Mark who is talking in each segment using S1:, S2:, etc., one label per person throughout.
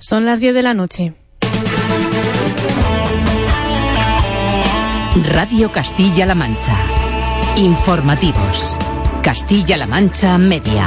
S1: Son las 10 de la noche.
S2: Radio Castilla-La Mancha. Informativos. Castilla-La Mancha Media.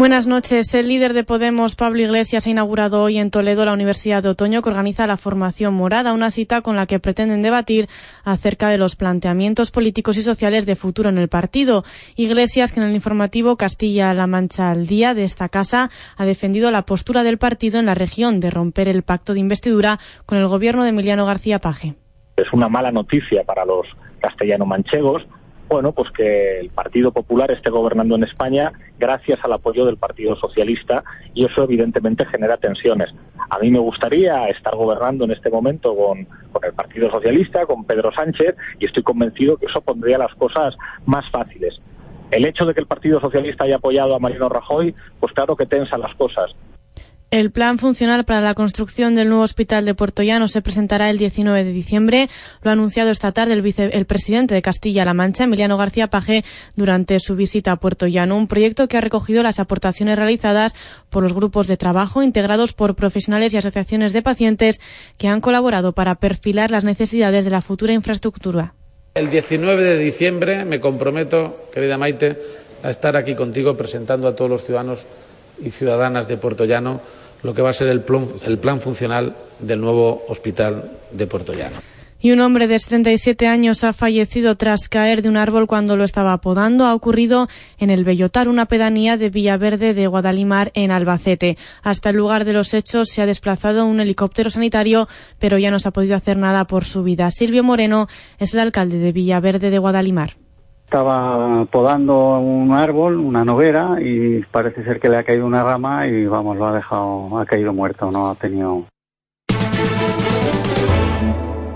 S1: Buenas noches. El líder de Podemos, Pablo Iglesias, ha inaugurado hoy en Toledo la Universidad de Otoño que organiza la formación morada, una cita con la que pretenden debatir acerca de los planteamientos políticos y sociales de futuro en el partido. Iglesias, que en el informativo Castilla-La Mancha al día de esta casa, ha defendido la postura del partido en la región de romper el pacto de investidura con el gobierno de Emiliano García Paje.
S3: Es una mala noticia para los castellano-manchegos bueno, pues que el Partido Popular esté gobernando en España gracias al apoyo del Partido Socialista y eso evidentemente genera tensiones. A mí me gustaría estar gobernando en este momento con, con el Partido Socialista, con Pedro Sánchez y estoy convencido que eso pondría las cosas más fáciles. El hecho de que el Partido Socialista haya apoyado a Mariano Rajoy, pues claro que tensa las cosas.
S1: El plan funcional para la construcción del nuevo hospital de Puerto Llano se presentará el 19 de diciembre. Lo ha anunciado esta tarde el, vice, el presidente de Castilla-La Mancha, Emiliano García Paje, durante su visita a Puerto Llano. Un proyecto que ha recogido las aportaciones realizadas por los grupos de trabajo integrados por profesionales y asociaciones de pacientes que han colaborado para perfilar las necesidades de la futura infraestructura.
S4: El 19 de diciembre me comprometo, querida Maite, a estar aquí contigo presentando a todos los ciudadanos y ciudadanas de Puerto Llano lo que va a ser el el plan funcional del nuevo hospital de Puerto Llano.
S1: Y un hombre de 77 años ha fallecido tras caer de un árbol cuando lo estaba podando. Ha ocurrido en el Bellotar, una pedanía de Villaverde de Guadalimar, en Albacete. Hasta el lugar de los hechos se ha desplazado un helicóptero sanitario, pero ya no se ha podido hacer nada por su vida. Silvio Moreno es el alcalde de Villaverde de Guadalimar
S5: estaba podando un árbol, una noguera, y parece ser que le ha caído una rama y vamos, lo ha dejado, ha caído muerto, no ha tenido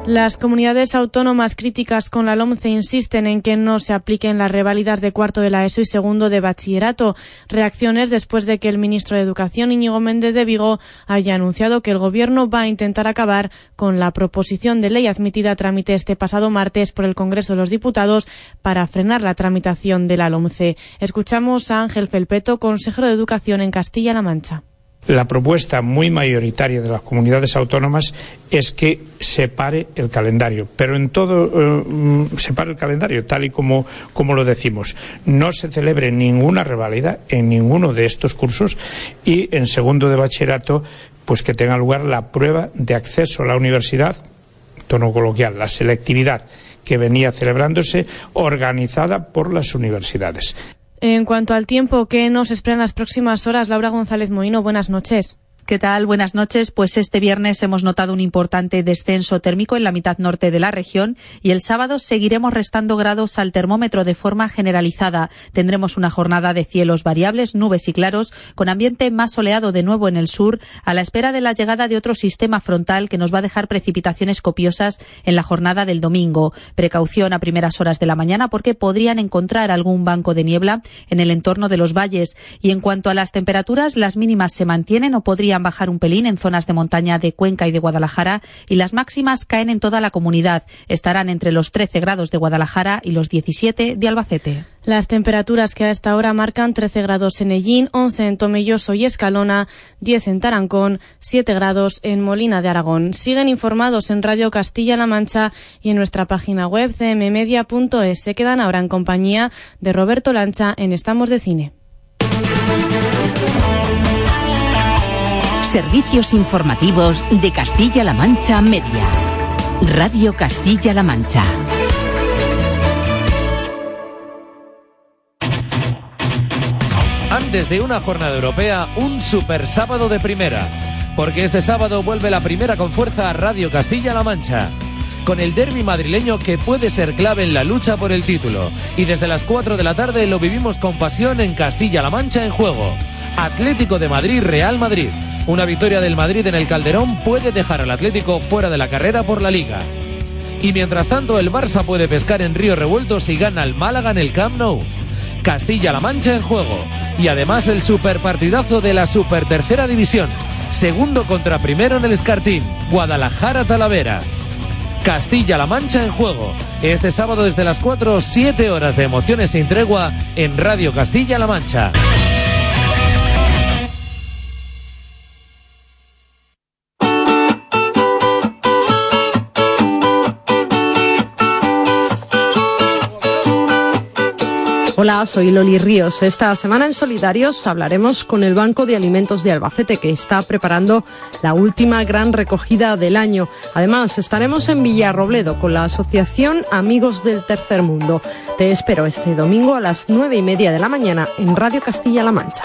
S1: las comunidades autónomas críticas con la LOMCE insisten en que no se apliquen las reválidas de cuarto de la ESO y segundo de bachillerato. Reacciones después de que el ministro de Educación, Íñigo Méndez de Vigo, haya anunciado que el Gobierno va a intentar acabar con la proposición de ley admitida a trámite este pasado martes por el Congreso de los Diputados para frenar la tramitación de la LOMCE. Escuchamos a Ángel Felpeto, consejero de Educación en Castilla-La Mancha.
S6: La propuesta muy mayoritaria de las comunidades autónomas es que se pare el calendario, pero en todo eh, se pare el calendario, tal y como, como lo decimos. No se celebre ninguna reválida en ninguno de estos cursos y en segundo de bachillerato, pues que tenga lugar la prueba de acceso a la universidad, tono coloquial, la selectividad que venía celebrándose organizada por las universidades.
S1: En cuanto al tiempo que nos espera en las próximas horas, Laura González Moino, buenas noches.
S7: ¿Qué tal? Buenas noches. Pues este viernes hemos notado un importante descenso térmico en la mitad norte de la región y el sábado seguiremos restando grados al termómetro de forma generalizada. Tendremos una jornada de cielos variables, nubes y claros, con ambiente más soleado de nuevo en el sur, a la espera de la llegada de otro sistema frontal que nos va a dejar precipitaciones copiosas en la jornada del domingo. Precaución a primeras horas de la mañana porque podrían encontrar algún banco de niebla en el entorno de los valles. Y en cuanto a las temperaturas, las mínimas se mantienen o podrían bajar un pelín en zonas de montaña de Cuenca y de Guadalajara y las máximas caen en toda la comunidad. Estarán entre los 13 grados de Guadalajara y los 17 de Albacete.
S1: Las temperaturas que a esta hora marcan 13 grados en Ellín, 11 en Tomelloso y Escalona, 10 en Tarancón, 7 grados en Molina de Aragón. Siguen informados en Radio Castilla-La Mancha y en nuestra página web cmmedia.es. Se quedan ahora en compañía de Roberto Lancha en Estamos de Cine.
S2: Servicios informativos de Castilla-La Mancha Media. Radio Castilla-La Mancha.
S8: Antes de una jornada europea, un super sábado de primera. Porque este sábado vuelve la primera con fuerza a Radio Castilla-La Mancha con el derby madrileño que puede ser clave en la lucha por el título. Y desde las 4 de la tarde lo vivimos con pasión en Castilla-La Mancha en juego. Atlético de Madrid, Real Madrid. Una victoria del Madrid en el Calderón puede dejar al Atlético fuera de la carrera por la liga. Y mientras tanto, el Barça puede pescar en Río Revuelto si gana el Málaga en el Camp Nou. Castilla-La Mancha en juego. Y además el superpartidazo de la Super Tercera División. Segundo contra primero en el Escartín. Guadalajara-Talavera. Castilla-La Mancha en juego. Este sábado desde las 4, 7 horas de emociones sin tregua en Radio Castilla-La Mancha.
S9: Hola, soy Loli Ríos. Esta semana en Solidarios hablaremos con el Banco de Alimentos de Albacete que está preparando la última gran recogida del año. Además, estaremos en Villarrobledo con la Asociación Amigos del Tercer Mundo. Te espero este domingo a las nueve y media de la mañana en Radio Castilla-La Mancha.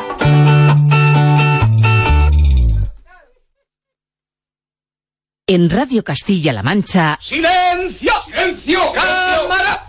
S2: En Radio Castilla-La Mancha.
S10: ¡Silencio! ¡Silencio! ¡Cámara!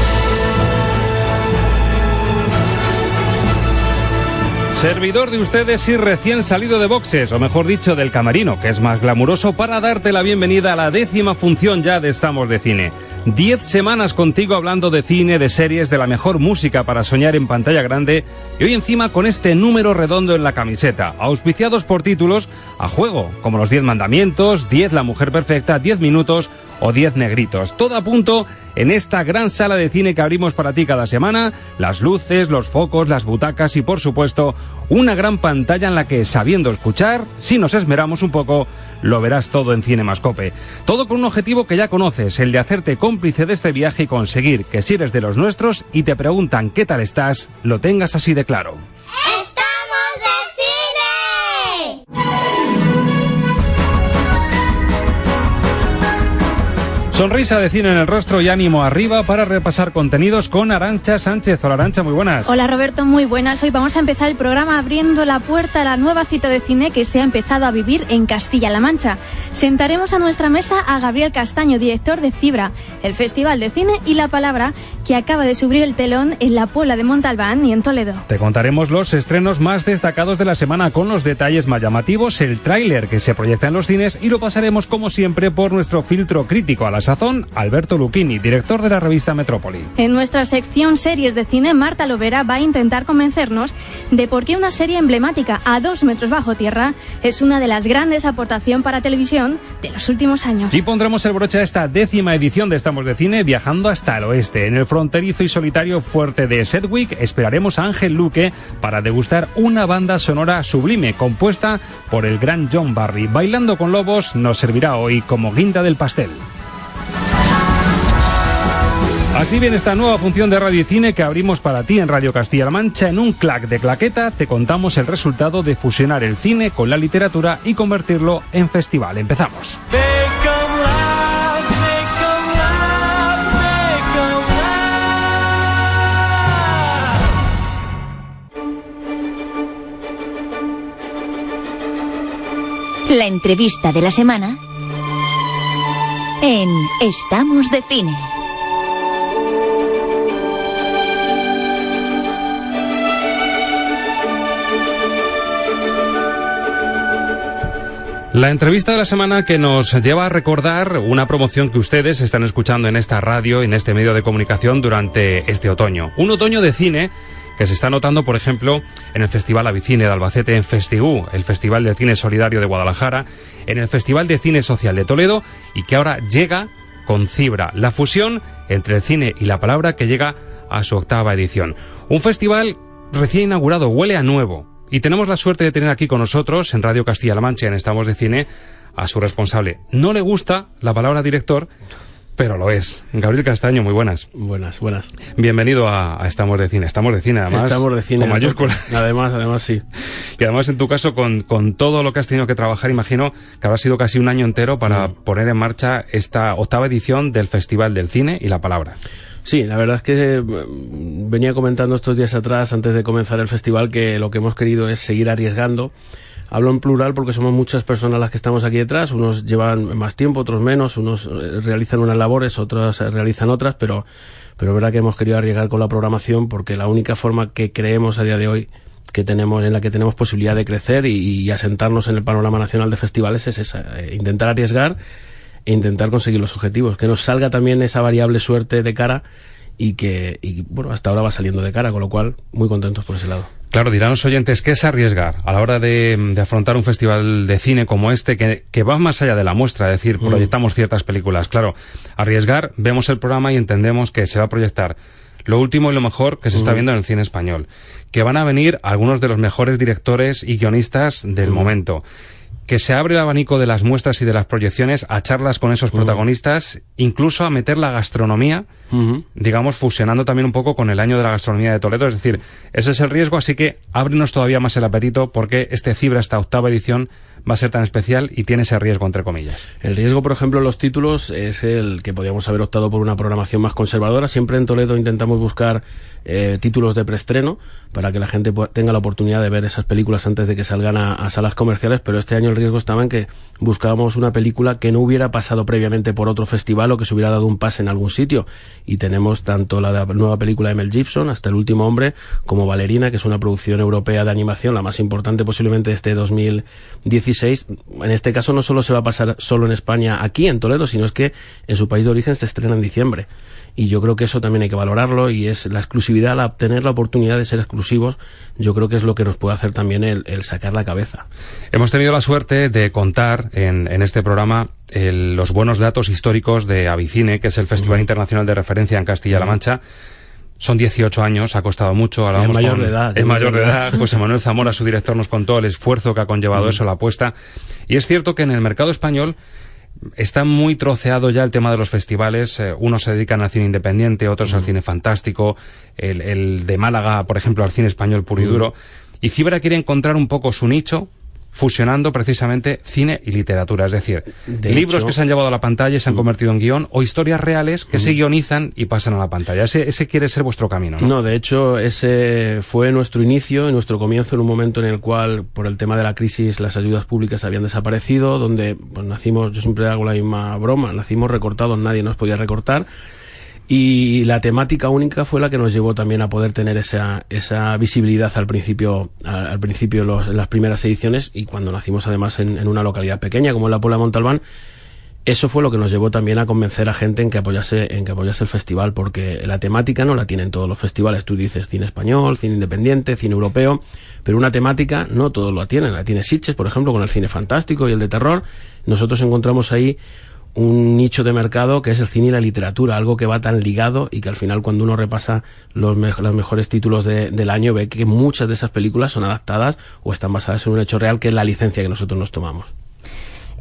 S11: Servidor de ustedes y recién salido de boxes, o mejor dicho, del camarino, que es más glamuroso, para darte la bienvenida a la décima función ya de Estamos de Cine. Diez semanas contigo hablando de cine, de series, de la mejor música para soñar en pantalla grande, y hoy encima con este número redondo en la camiseta, auspiciados por títulos a juego, como los Diez Mandamientos, Diez La Mujer Perfecta, Diez Minutos o 10 negritos. Todo a punto en esta gran sala de cine que abrimos para ti cada semana, las luces, los focos, las butacas y por supuesto una gran pantalla en la que sabiendo escuchar, si nos esmeramos un poco, lo verás todo en Cinemascope. Todo con un objetivo que ya conoces, el de hacerte cómplice de este viaje y conseguir que si eres de los nuestros y te preguntan qué tal estás, lo tengas así de claro. Sonrisa de cine en el rostro y ánimo arriba para repasar contenidos con Arancha Sánchez. Hola Arancha, muy buenas.
S12: Hola Roberto, muy buenas. Hoy vamos a empezar el programa abriendo la puerta a la nueva cita de cine que se ha empezado a vivir en Castilla-La Mancha. Sentaremos a nuestra mesa a Gabriel Castaño, director de Cibra, el Festival de Cine y la Palabra, que acaba de subir el telón en la Puebla de Montalbán y en Toledo.
S11: Te contaremos los estrenos más destacados de la semana con los detalles más llamativos, el tráiler que se proyecta en los cines y lo pasaremos como siempre por nuestro filtro crítico a la sazón, Alberto Luchini, director de la revista Metrópoli.
S12: En nuestra sección series de cine, Marta Lovera va a intentar convencernos de por qué una serie emblemática a dos metros bajo tierra es una de las grandes aportaciones para televisión de los últimos años.
S11: Y pondremos el broche a esta décima edición de Estamos de Cine viajando hasta el oeste. En el fronterizo y solitario fuerte de Sedgwick esperaremos a Ángel Luque para degustar una banda sonora sublime compuesta por el gran John Barry. Bailando con Lobos nos servirá hoy como guinda del pastel. Así bien esta nueva función de radio y cine que abrimos para ti en Radio Castilla-La Mancha. En un clac de claqueta te contamos el resultado de fusionar el cine con la literatura y convertirlo en festival. Empezamos.
S13: La entrevista de la semana en Estamos de Cine.
S11: La entrevista de la semana que nos lleva a recordar una promoción que ustedes están escuchando en esta radio, en este medio de comunicación durante este otoño. Un otoño de cine que se está notando, por ejemplo, en el Festival Avicine de Albacete, en Festigú, el Festival de Cine Solidario de Guadalajara, en el Festival de Cine Social de Toledo y que ahora llega con Cibra, la fusión entre el cine y la palabra que llega a su octava edición. Un festival recién inaugurado, huele a nuevo, y tenemos la suerte de tener aquí con nosotros, en Radio Castilla-La Mancha, en Estamos de Cine, a su responsable. No le gusta la palabra director, pero lo es. Gabriel Castaño, muy buenas.
S14: Buenas, buenas.
S11: Bienvenido a, a Estamos de Cine. Estamos de Cine, además.
S14: Estamos de Cine.
S11: Con mayúscula.
S14: Además, además sí.
S11: Y además, en tu caso, con, con todo lo que has tenido que trabajar, imagino que habrá sido casi un año entero para
S14: Mm.
S11: poner en marcha esta octava edición del Festival del Cine y la Palabra.
S14: Sí, la verdad es que eh, venía comentando estos días atrás, antes de comenzar el festival, que lo que hemos querido es seguir arriesgando Hablo en plural porque somos muchas personas las que estamos aquí detrás. Unos llevan más tiempo, otros menos. Unos eh, realizan unas labores, otros eh, realizan otras, pero, pero es verdad que hemos querido arriesgar con la programación porque la única forma que creemos a día de hoy que tenemos en la que tenemos posibilidad de crecer y, asentarnos en el panorama nacional de festivales es esa, eh, intentar arriesgar e intentar conseguir los objetivos, que nos salga también esa variable suerte de cara y que, y, bueno, hasta ahora va saliendo de cara, con lo cual muy contentos por ese lado.
S11: Claro, dirán los oyentes, ¿qué es arriesgar a la hora de, de afrontar un festival de cine como este que, que, va más allá de la muestra? Es decir, proyectamos ciertas películas. Claro, arriesgar, vemos el programa y entendemos que se va a proyectar lo último y lo mejor que se está viendo en el cine español. Que van a venir algunos de los mejores directores y guionistas del momento que se abre el abanico de las muestras y de las proyecciones a charlas con esos protagonistas, incluso a meter la gastronomía, digamos, fusionando también un poco con el año de la gastronomía de Toledo. Es decir, ese es el riesgo, así que ábrenos todavía más el apetito porque este Cibra, esta octava edición, va a ser tan especial y tiene ese riesgo, entre comillas.
S14: El riesgo, por ejemplo, en los títulos es el que podríamos haber optado por una programación más conservadora. Siempre en Toledo intentamos buscar eh, títulos de preestreno para que la gente tenga la oportunidad de ver esas películas antes de que salgan a, salas comerciales, pero este año el riesgo estaba en que buscábamos una película que no hubiera pasado previamente por otro festival o que se hubiera dado un pase en algún sitio. Y tenemos tanto la, nueva película de Mel Gibson, hasta El último hombre, como Valerina, que es una producción europea de animación, la más importante posiblemente de este 2016. En este caso no solo se va a pasar solo en España, aquí en Toledo, sino es que en su país de origen se estrena en diciembre y yo creo que eso también hay que valorarlo y es la exclusividad, la obtener la oportunidad de ser exclusivos, yo creo que es lo que nos puede hacer también el, el sacar la cabeza.
S11: Hemos tenido la suerte de contar en, en este programa el, los buenos datos históricos de Avicine, que es el Festival uh -huh. Internacional de Referencia en Castilla-La Mancha. Son 18 años, ha costado mucho.
S14: Es mayor
S11: con,
S14: de edad.
S11: Es mayor de edad. José Manuel Zamora, su director, nos contó el esfuerzo que ha conllevado uh -huh. eso, la apuesta. Y es cierto que en el mercado español Está muy troceado ya el tema de los festivales. Eh, unos se dedican al cine independiente, otros mm. al cine fantástico. El, el, de Málaga, por ejemplo, al cine español puro y duro. Mm. Y Fibra quiere encontrar un poco su nicho fusionando precisamente cine y literatura. Es decir, de libros hecho, que se han llevado a la pantalla y se han convertido en guion o historias reales que se guionizan y pasan a la pantalla. Ese, ese quiere ser vuestro camino, ¿no?
S14: No, de hecho, ese fue nuestro inicio, nuestro comienzo en un momento en el cual, por el tema de la crisis, las ayudas públicas habían desaparecido, donde pues, nacimos, yo siempre hago la misma broma, nacimos recortados, nadie nos podía recortar y la temática única fue la que nos llevó también a poder tener esa, esa visibilidad al principio, al, principio los, las primeras ediciones y cuando nacimos además en, una localidad pequeña como la Puebla de Montalbán, eso fue lo que nos llevó también a convencer a gente en que apoyase, en que apoyase el festival, porque la temática no la tienen todos los festivales. Tú dices cine español, cine independiente, cine europeo, pero una temática no todos lo tienen. La tiene Sitges, por ejemplo, con el cine fantástico y el de terror. Nosotros encontramos ahí un nicho de mercado que es el cine y la literatura, algo que va tan ligado y que al final cuando uno repasa los, los mejores títulos de, del año ve que muchas de esas películas son adaptadas o están basadas en un hecho real que es la licencia que nosotros nos tomamos.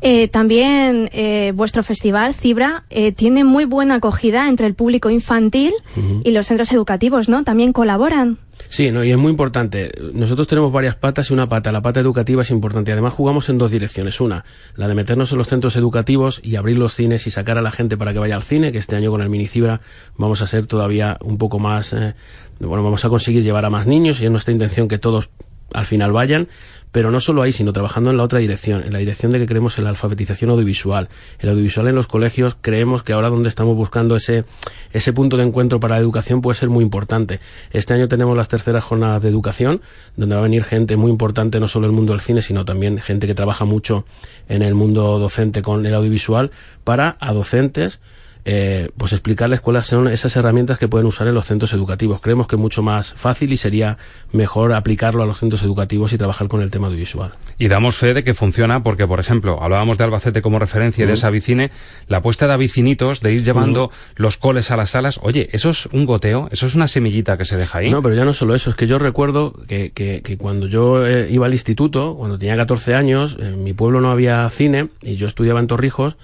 S12: Eh, también eh, vuestro festival, Cibra, eh, tiene muy buena acogida entre el público infantil uh -huh. y los centros educativos, ¿no? También colaboran.
S14: Sí, no, y es muy importante. Nosotros tenemos varias patas y una pata. La pata educativa es importante. Además, jugamos en dos direcciones. Una, la de meternos en los centros educativos y abrir los cines y sacar a la gente para que vaya al cine, que este año con el Minicibra vamos a ser todavía un poco más... Eh, bueno, vamos a conseguir llevar a más niños y es nuestra intención que todos al final vayan, pero no solo ahí, sino trabajando en la otra dirección, en la dirección de que queremos en la alfabetización audiovisual. El audiovisual en los colegios creemos que ahora donde estamos buscando ese, ese punto de encuentro para la educación puede ser muy importante. Este año tenemos las terceras jornadas de educación, donde va a venir gente muy importante, no solo el mundo del cine, sino también gente que trabaja mucho en el mundo docente con el audiovisual, para a docentes, eh, pues explicarles cuáles son esas herramientas que pueden usar en los centros educativos. Creemos que es mucho más fácil y sería mejor aplicarlo a los centros educativos y trabajar con el tema audiovisual.
S11: Y damos fe de que funciona porque, por ejemplo, hablábamos de Albacete como referencia uh -huh. de esa vicine, la apuesta de avicinitos, de ir llevando uh -huh. los coles a las salas. Oye, eso es un goteo, eso es una semillita que se deja ahí.
S14: No, pero ya no solo eso, es que yo recuerdo que, que, que cuando yo eh, iba al instituto, cuando tenía 14 años, en mi pueblo no había cine y yo estudiaba en Torrijos,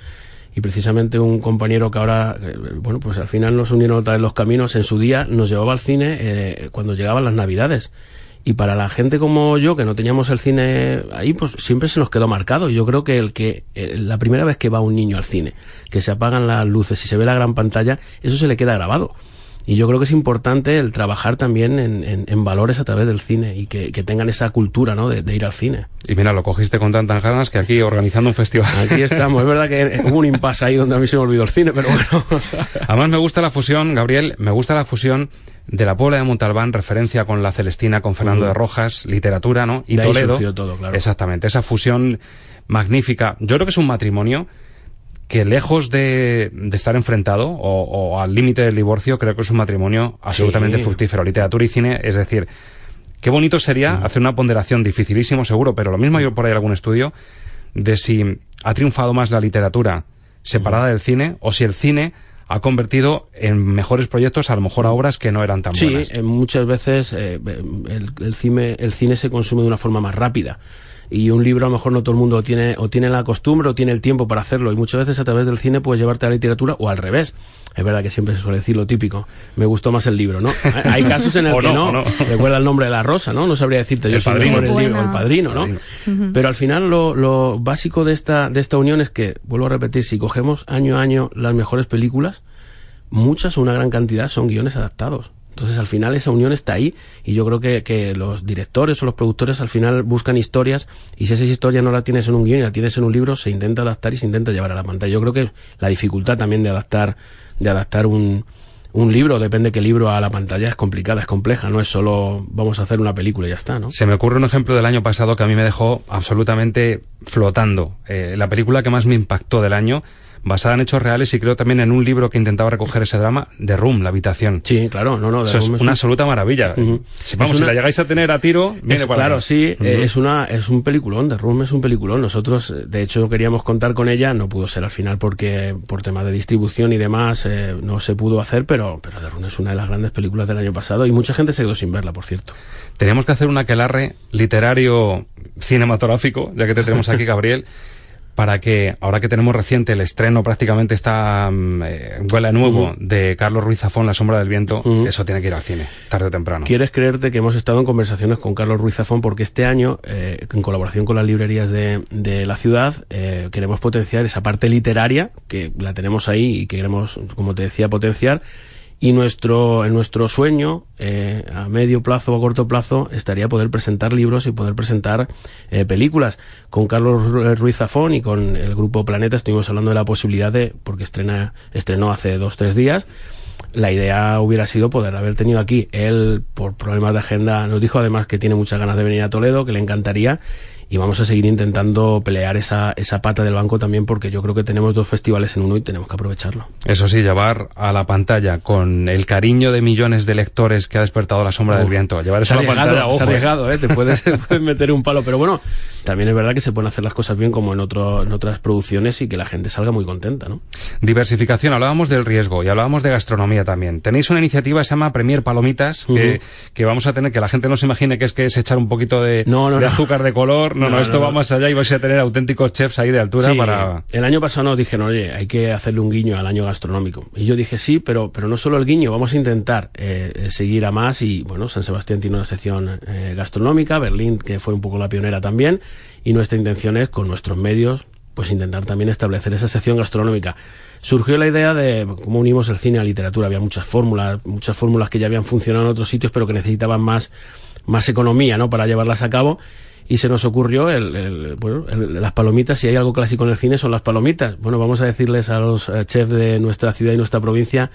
S14: y precisamente un compañero que ahora, bueno, pues al final nos unieron otra vez los caminos, en su día nos llevaba al cine eh, cuando llegaban las navidades. Y para la gente como yo, que no teníamos el cine ahí, pues siempre se nos quedó marcado. Yo creo que el que eh, la primera vez que va un niño al cine, que se apagan las luces y se ve la gran pantalla, eso se le queda grabado. Y yo creo que es importante el trabajar también en, valores a través del cine y que, tengan esa cultura ¿no? de, ir al cine.
S11: Y mira, lo cogiste con tantas ganas que aquí organizando un festival.
S14: Aquí estamos. es verdad que hubo un impasse ahí donde a mí se me olvidó el cine, pero bueno.
S11: Además me gusta la fusión, Gabriel, me gusta la fusión de la Puebla de Montalbán, referencia con la Celestina, con Fernando de Rojas, literatura, ¿no? Y Toledo.
S14: todo, claro.
S11: Exactamente, esa fusión magnífica. Yo creo que es un matrimonio que lejos de, estar enfrentado o, al límite del divorcio, creo que es un matrimonio absolutamente fructífero. Literatura y cine, es decir, qué bonito sería hacer una ponderación dificilísimo, seguro, pero lo mismo hay por ahí algún estudio de si ha triunfado más la literatura separada del cine o si el cine ha convertido en mejores proyectos a lo mejor a obras que no eran tan buenas.
S14: Sí, muchas veces eh, el, cine, el cine se consume de una forma más rápida y un libro a lo mejor no todo el mundo tiene o tiene la costumbre o tiene el tiempo para hacerlo y muchas veces a través del cine puedes llevarte a la literatura o al revés es verdad que siempre se suele decir lo típico me gustó más el libro ¿no? hay casos en el que no, recuerda el nombre de la rosa ¿no? no sabría decirte yo
S11: el padrino.
S14: el libro el padrino ¿no? pero al final lo, lo básico de esta, de esta unión es que vuelvo a repetir si cogemos año a año las mejores películas muchas o una gran cantidad son guiones adaptados entonces al final esa unión está ahí y yo creo que, que, los directores o los productores al final buscan historias y si esa historia no la tienes en un guion y la tienes en un libro se intenta adaptar y se intenta llevar a la pantalla. Yo creo que la dificultad también de adaptar, de adaptar un, un libro, depende qué libro a la pantalla, es complicada, es compleja, no es solo vamos a hacer una película y ya está, ¿no?
S11: Se me ocurre un ejemplo del año pasado que a mí me dejó absolutamente flotando. Eh, la película que más me impactó del año basada en hechos reales y creo también en un libro que intentaba recoger ese drama, de Room, la habitación.
S14: Sí, claro, no, no.
S11: Eso es una absoluta maravilla. si, vamos, si la llegáis a tener a tiro, viene
S14: Claro, sí, es una, es un peliculón, The Room es un peliculón. Nosotros, de hecho, queríamos contar con ella, no pudo ser al final porque por temas de distribución y demás eh, no se pudo hacer, pero, pero The Room es una de las grandes películas del año pasado y mucha gente se quedó sin verla, por cierto.
S11: Teníamos que hacer un aquelarre literario cinematográfico, ya que te tenemos aquí, Gabriel para que, ahora que tenemos reciente el estreno, prácticamente está mm, eh, huele nuevo de Carlos Ruiz Zafón, La sombra del viento, eso tiene que ir al cine, tarde o temprano.
S14: ¿Quieres creerte que hemos estado en conversaciones con Carlos Ruiz Zafón porque este año, eh, en colaboración con las librerías de, de la ciudad, eh, queremos potenciar esa parte literaria, que la tenemos ahí y que queremos, como te decía, potenciar, y nuestro, en nuestro sueño, eh, a medio plazo o a corto plazo, estaría poder presentar libros y poder presentar eh, películas. Con Carlos Ruiz Zafón y con el grupo Planeta estuvimos hablando de la posibilidad de, porque estrena, estrenó hace dos, tres días, la idea hubiera sido poder haber tenido aquí. Él, por problemas de agenda, nos dijo además que tiene muchas ganas de venir a Toledo, que le encantaría y vamos a seguir intentando pelear esa, esa pata del banco también porque yo creo que tenemos dos festivales en uno y tenemos que aprovecharlo.
S11: Eso sí, llevar a la pantalla con el cariño de millones de lectores que ha despertado la sombra del viento, llevar eso a la pantalla,
S14: ojo. arriesgado, ¿eh? te puedes, puedes, meter un palo, pero bueno, también es verdad que se pueden hacer las cosas bien como en, otro, en otras producciones y que la gente salga muy contenta, ¿no?
S11: Diversificación, hablábamos del riesgo y hablábamos de gastronomía también. Tenéis una iniciativa que se llama Premier Palomitas, que, que, vamos a tener, que la gente no se imagine que es que es echar un poquito de, de azúcar de color, no, no, esto va más allá y vais a tener auténticos chefs ahí de altura para...
S14: El año pasado nos dijeron, oye, hay que hacerle un guiño al año gastronómico. Y yo dije, sí, pero, pero no solo el guiño, vamos a intentar eh, seguir a más y, bueno, San Sebastián tiene una sección eh, gastronómica, Berlín, que fue un poco la pionera también, y nuestra intención es, con nuestros medios, pues intentar también establecer esa sección gastronómica. Surgió la idea de cómo unimos el cine a la literatura. Había muchas fórmulas, muchas fórmulas que ya habían funcionado en otros sitios, pero que necesitaban más, más economía, ¿no? Para llevarlas a cabo y se nos ocurrió el, bueno, las palomitas, si hay algo clásico en el cine son las palomitas. Bueno, vamos a decirles a los eh, chefs de nuestra ciudad y nuestra provincia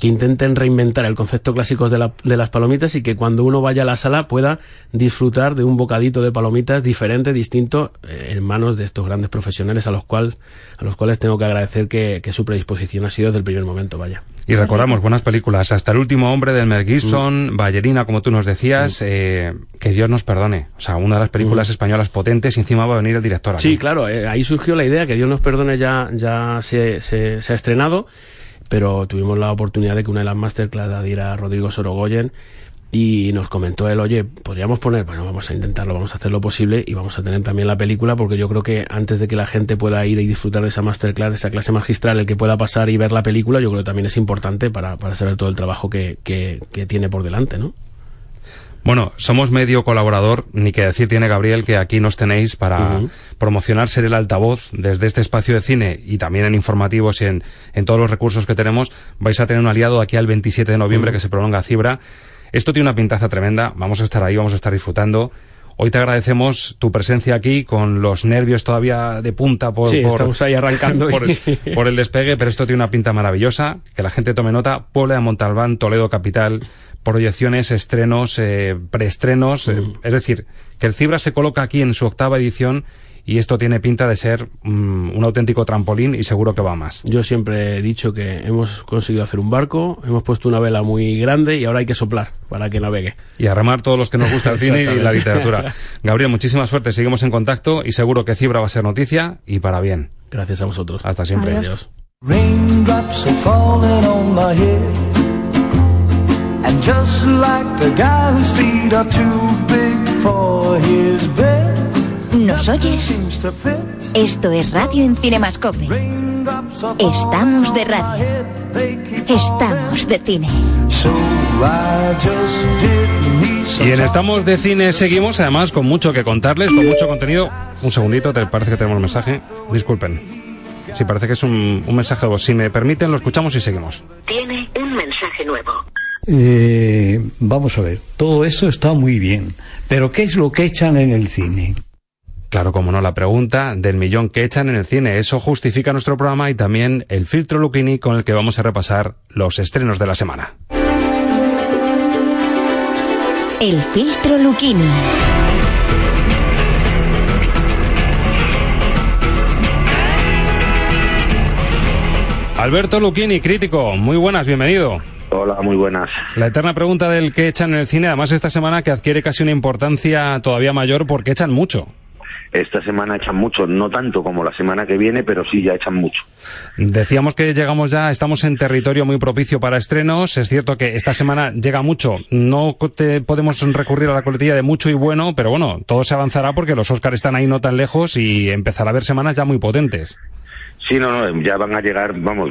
S14: que intenten reinventar el concepto clásico de, la, de, las palomitas y que cuando uno vaya a la sala pueda disfrutar de un bocadito de palomitas diferente, distinto, eh, en manos de estos grandes profesionales a los, cual, a los cuales tengo que agradecer que, que, su predisposición ha sido desde el primer momento, vaya.
S11: Y recordamos buenas películas, hasta el último hombre del Mel Gibson, mm. Ballerina, como tú nos decías, mm. eh, que Dios nos perdone. O sea, una de las películas mm. españolas potentes y encima va a venir el director.
S14: Aquí. Sí, claro, eh, ahí surgió la idea, que Dios nos perdone ya, ya se, se, se ha estrenado pero tuvimos la oportunidad de que una de las masterclass la diera Rodrigo Sorogoyen y nos comentó él, oye, podríamos poner, bueno, vamos a intentarlo, vamos a hacer lo posible y vamos a tener también la película porque yo creo que antes de que la gente pueda ir y disfrutar de esa masterclass, de esa clase magistral, el que pueda pasar y ver la película, yo creo que también es importante para, para saber todo el trabajo que, que, que tiene por delante, ¿no?
S11: Bueno, somos medio colaborador, ni que decir tiene Gabriel que aquí nos tenéis para promocionar ser el altavoz desde este espacio de cine y también en informativos y en, en todos los recursos que tenemos. Vais a tener un aliado aquí al 27 de noviembre que se prolonga a Cibra. Esto tiene una pintaza tremenda, vamos a estar ahí, vamos a estar disfrutando. Hoy te agradecemos tu presencia aquí con los nervios todavía de punta por,
S14: Sí,
S11: por-
S14: estamos ahí arrancando
S11: por,
S14: y-
S11: por el despegue, pero esto tiene una pinta maravillosa. Que la gente tome nota. Puebla de Montalbán, Toledo Capital, proyecciones, estrenos, eh, preestrenos. eh, es decir, que el Cibra se coloca aquí en su octava edición y esto tiene pinta de ser mm, un auténtico trampolín y seguro que va más.
S14: Yo siempre he dicho que hemos conseguido hacer un barco, hemos puesto una vela muy grande y ahora hay que soplar para que navegue.
S11: Y a remar todos los que nos gusta el cine y la literatura. Gabriel, muchísima suerte. Seguimos en contacto y seguro que Cibra va a ser noticia y para bien.
S14: Gracias a vosotros.
S11: Hasta siempre.
S14: Adiós.
S15: Raindrops just like the guy whose feet are too big for his bed,
S13: ¿Nos oyes? Esto es Radio en Cinemascope. Estamos de radio. Estamos de cine.
S11: Y en Estamos de Cine seguimos, además, con mucho que contarles, con mucho contenido. Un segundito, te parece que tenemos un mensaje. Disculpen. Sí, parece que es un, un mensaje. de voz. Si me permiten, lo escuchamos y seguimos.
S16: Tiene un mensaje nuevo.
S17: Eh, vamos a ver, todo eso está muy bien, pero ¿qué es lo que echan en el cine?
S11: Claro, como no, la pregunta del millón que echan en el cine. Eso justifica nuestro programa y también el filtro Lucchini con el que vamos a repasar los estrenos de la semana.
S13: El filtro Luchini.
S11: Alberto Lucchini, crítico, muy buenas, bienvenido.
S18: Hola, muy buenas.
S11: La eterna pregunta del que echan en el cine, además esta semana que adquiere casi una importancia todavía mayor porque echan mucho.
S18: Esta semana echan mucho, no tanto como la semana que viene, pero sí ya echan mucho.
S11: Decíamos que llegamos ya, estamos en territorio muy propicio para estrenos. Es cierto que esta semana llega mucho. No te- podemos recurrir a la coletilla de mucho y bueno, pero bueno, todo se avanzará porque los Oscars están ahí no tan lejos y empezará a haber semanas ya muy potentes.
S18: Sí, no, no, ya van a llegar, vamos,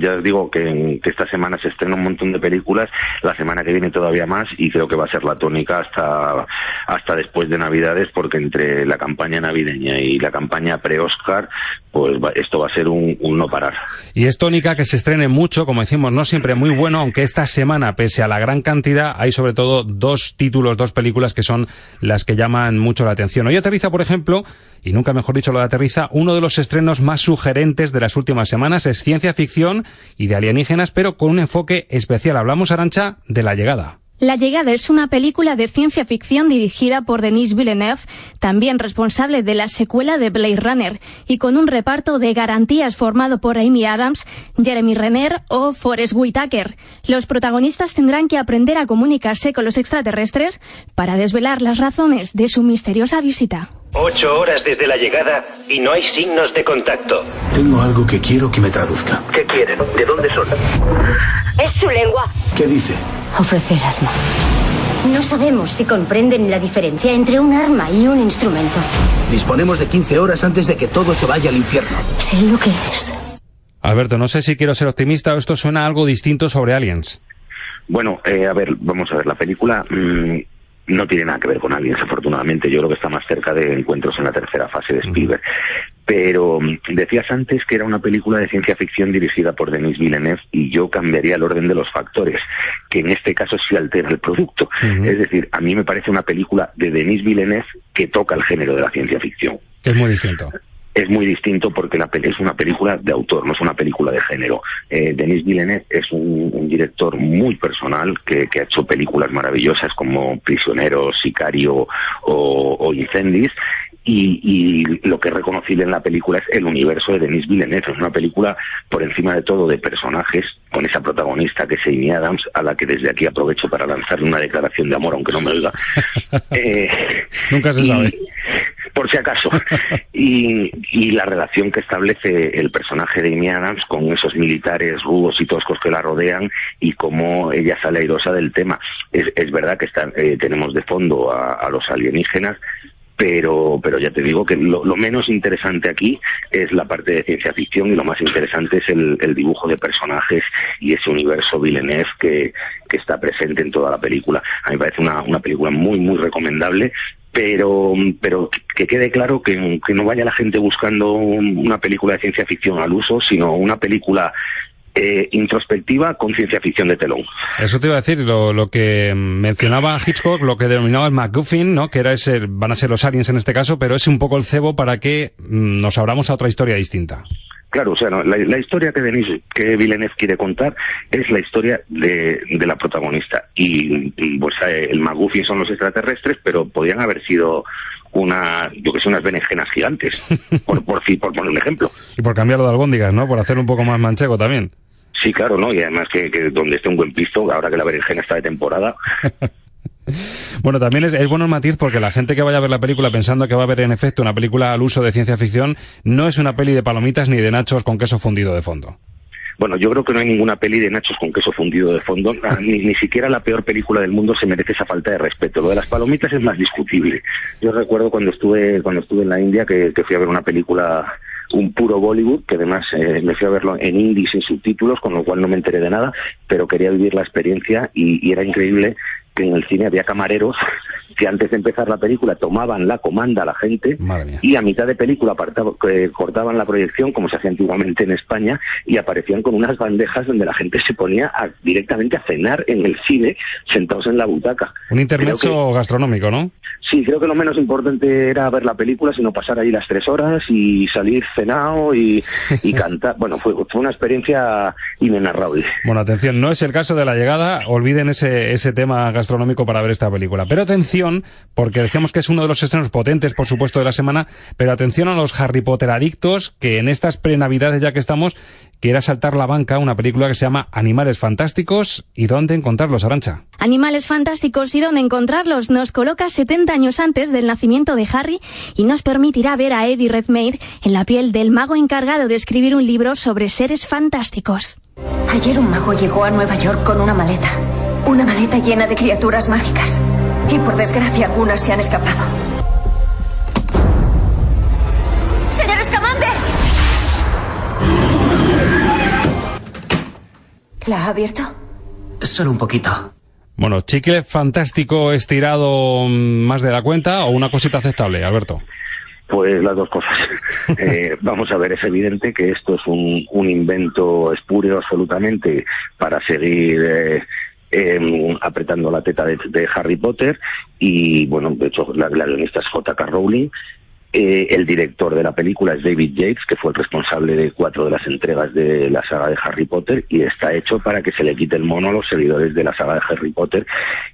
S18: ya, os digo que, esta semana se estrena un montón de películas, la semana que viene todavía más y creo que va a ser la tónica hasta, hasta después de Navidades porque entre la campaña navideña y la campaña pre-Oscar, pues va- esto va a ser un, un no parar.
S11: Y es tónica que se estrene mucho, como decimos, no siempre muy bueno, aunque esta semana, pese a la gran cantidad, hay sobre todo dos títulos, dos películas que son las que llaman mucho la atención. Hoy aterriza, por ejemplo, y nunca mejor dicho lo de aterriza, uno de los estrenos más sugerentes de las últimas semanas es ciencia ficción y de alienígenas, pero con un enfoque especial. Hablamos, Arancha, de la llegada.
S12: La llegada es una película de ciencia ficción dirigida por Denis Villeneuve, también responsable de la secuela de Blade Runner, y con un reparto de garantías formado por Amy Adams, Jeremy Renner o Forrest Whitaker. Los protagonistas tendrán que aprender a comunicarse con los extraterrestres para desvelar las razones de su misteriosa visita.
S19: Ocho horas desde la llegada y no hay signos de contacto.
S20: Tengo algo que quiero que me traduzca.
S19: ¿Qué quieren? ¿De dónde son?
S21: Es su lengua.
S20: ¿Qué dice?
S21: Ofrecer arma. No sabemos si comprenden la diferencia entre un arma y un instrumento.
S20: Disponemos de 15 horas antes de que todo se vaya al infierno.
S21: Sé lo que es.
S11: Alberto, no sé si quiero ser optimista o esto suena algo distinto sobre Aliens.
S18: Bueno, eh, a ver, vamos a ver, la película mm, no tiene nada que ver con Aliens, afortunadamente. Yo creo que está más cerca de encuentros en la tercera fase de Spielberg. Pero mm, decías antes que era una película de ciencia ficción dirigida por Denis Villeneuve y yo cambiaría el orden de los factores, que en este caso sí altera el producto. Es decir, a mí me parece una película de Denis Villeneuve que toca el género de la ciencia ficción
S11: es muy distinto.
S18: Es muy distinto porque la peli es una película de autor, no es una película de género. Eh, Denis Villeneuve es un, un director muy personal que, que ha hecho películas maravillosas como Prisioneros, Sicario o, o Incendies. Y, y lo que es reconocible en la película es el universo de Denis Villeneuve. Es una película, por encima de todo, de personajes, con esa protagonista que es Amy Adams, a la que desde aquí aprovecho para lanzarle una declaración de amor, aunque no me oiga. Eh,
S11: Nunca se
S18: y-
S11: sabe.
S18: Por si acaso. Y, y la relación que establece el personaje de Amy Adams con esos militares rudos y toscos que la rodean y cómo ella sale airosa del tema. Es, es verdad que está- eh, tenemos de fondo a, a los alienígenas, pero, pero ya te digo que lo, menos interesante aquí es la parte de ciencia ficción y lo más interesante es el, dibujo de personajes y ese universo Villeneuve que, que está presente en toda la película. A mí me parece una, una película muy, muy recomendable pero, pero que quede claro que, que, no vaya la gente buscando una película de ciencia ficción al uso, sino una película eh, introspectiva con ciencia ficción de telón.
S11: Eso te iba a decir, lo, lo, que mencionaba Hitchcock, lo que denominaba el MacGuffin, ¿no? que era ese, van a ser los aliens en este caso, pero es un poco el cebo para que mm, nos abramos a otra historia distinta.
S18: Claro, o sea, la, historia que Denis, que Villeneuve quiere contar es la historia de, de la protagonista. Y, pues eh, el MacGuffin son los extraterrestres, pero podrían haber sido una, yo que sé, unas berenjenas gigantes, por, por, por poner un ejemplo.
S11: Y por cambiarlo de albóndigas, ¿no? Por hacer un poco más manchego también.
S18: Sí, claro, ¿no? Y además que, donde esté un buen pisto, ahora que la berenjena está de temporada.
S11: Bueno, también es, bueno el matiz porque la gente que vaya a ver la película pensando que va a ver en efecto una película al uso de ciencia ficción, no es una peli de palomitas ni de nachos con queso fundido de fondo.
S18: Bueno, yo creo que no hay ninguna peli de nachos con queso fundido de fondo. Ni, ni siquiera la peor película del mundo se merece esa falta de respeto. Lo de las palomitas es más discutible. Yo recuerdo cuando estuve, cuando estuve en la India que fui a ver una película un puro Bollywood, que además eh, me fui a verlo en indie sin subtítulos, con lo cual no me enteré de nada, pero quería vivir la experiencia y, y era increíble que en el cine había camareros que antes de empezar la película tomaban la comanda a la gente y a mitad de película eh, cortaban la proyección, como se hacía antiguamente en España, y aparecían con unas bandejas donde la gente se ponía directamente a cenar en el cine, sentados en la butaca.
S11: Un intermedio gastronómico, ¿no?
S18: Sí, creo que lo menos importante era ver la película, sino pasar ahí las tres horas y salir cenado y, cantar. Bueno, fue, fue una experiencia inenarrable.
S11: Bueno, atención, no es el caso de la llegada, olviden ese, ese tema gastronómico para ver esta película. Pero atención, porque decíamos que es uno de los estrenos potentes, por supuesto, de la semana, pero atención a los Harry Potter adictos, que en estas prenavidades ya que estamos, quiera saltar la banca una película que se llama Animales Fantásticos y dónde encontrarlos, Arancha.
S12: Animales Fantásticos y dónde encontrarlos nos coloca 70 años antes del nacimiento de Harry y nos permitirá ver a Eddie Redmayne en la piel del mago encargado de escribir un libro sobre seres fantásticos.
S21: Ayer un mago llegó a Nueva York con una maleta, una maleta llena de criaturas mágicas. Y por desgracia algunas se han escapado. ¿La ha abierto?
S22: Solo un poquito.
S11: Bueno, chicle fantástico estirado más de la cuenta o una cosita aceptable, Alberto.
S18: Pues las dos cosas. Eh, vamos a ver, es evidente que esto es un, un invento espurio absolutamente para seguir eh, eh, apretando la teta de, Harry Potter y bueno, de hecho la, guionista es J.K. Rowling. Eh, el director de la película es David Yates, que fue el responsable de cuatro de las entregas de la saga de Harry Potter, y está hecho para que se le quite el mono a los seguidores de la saga de Harry Potter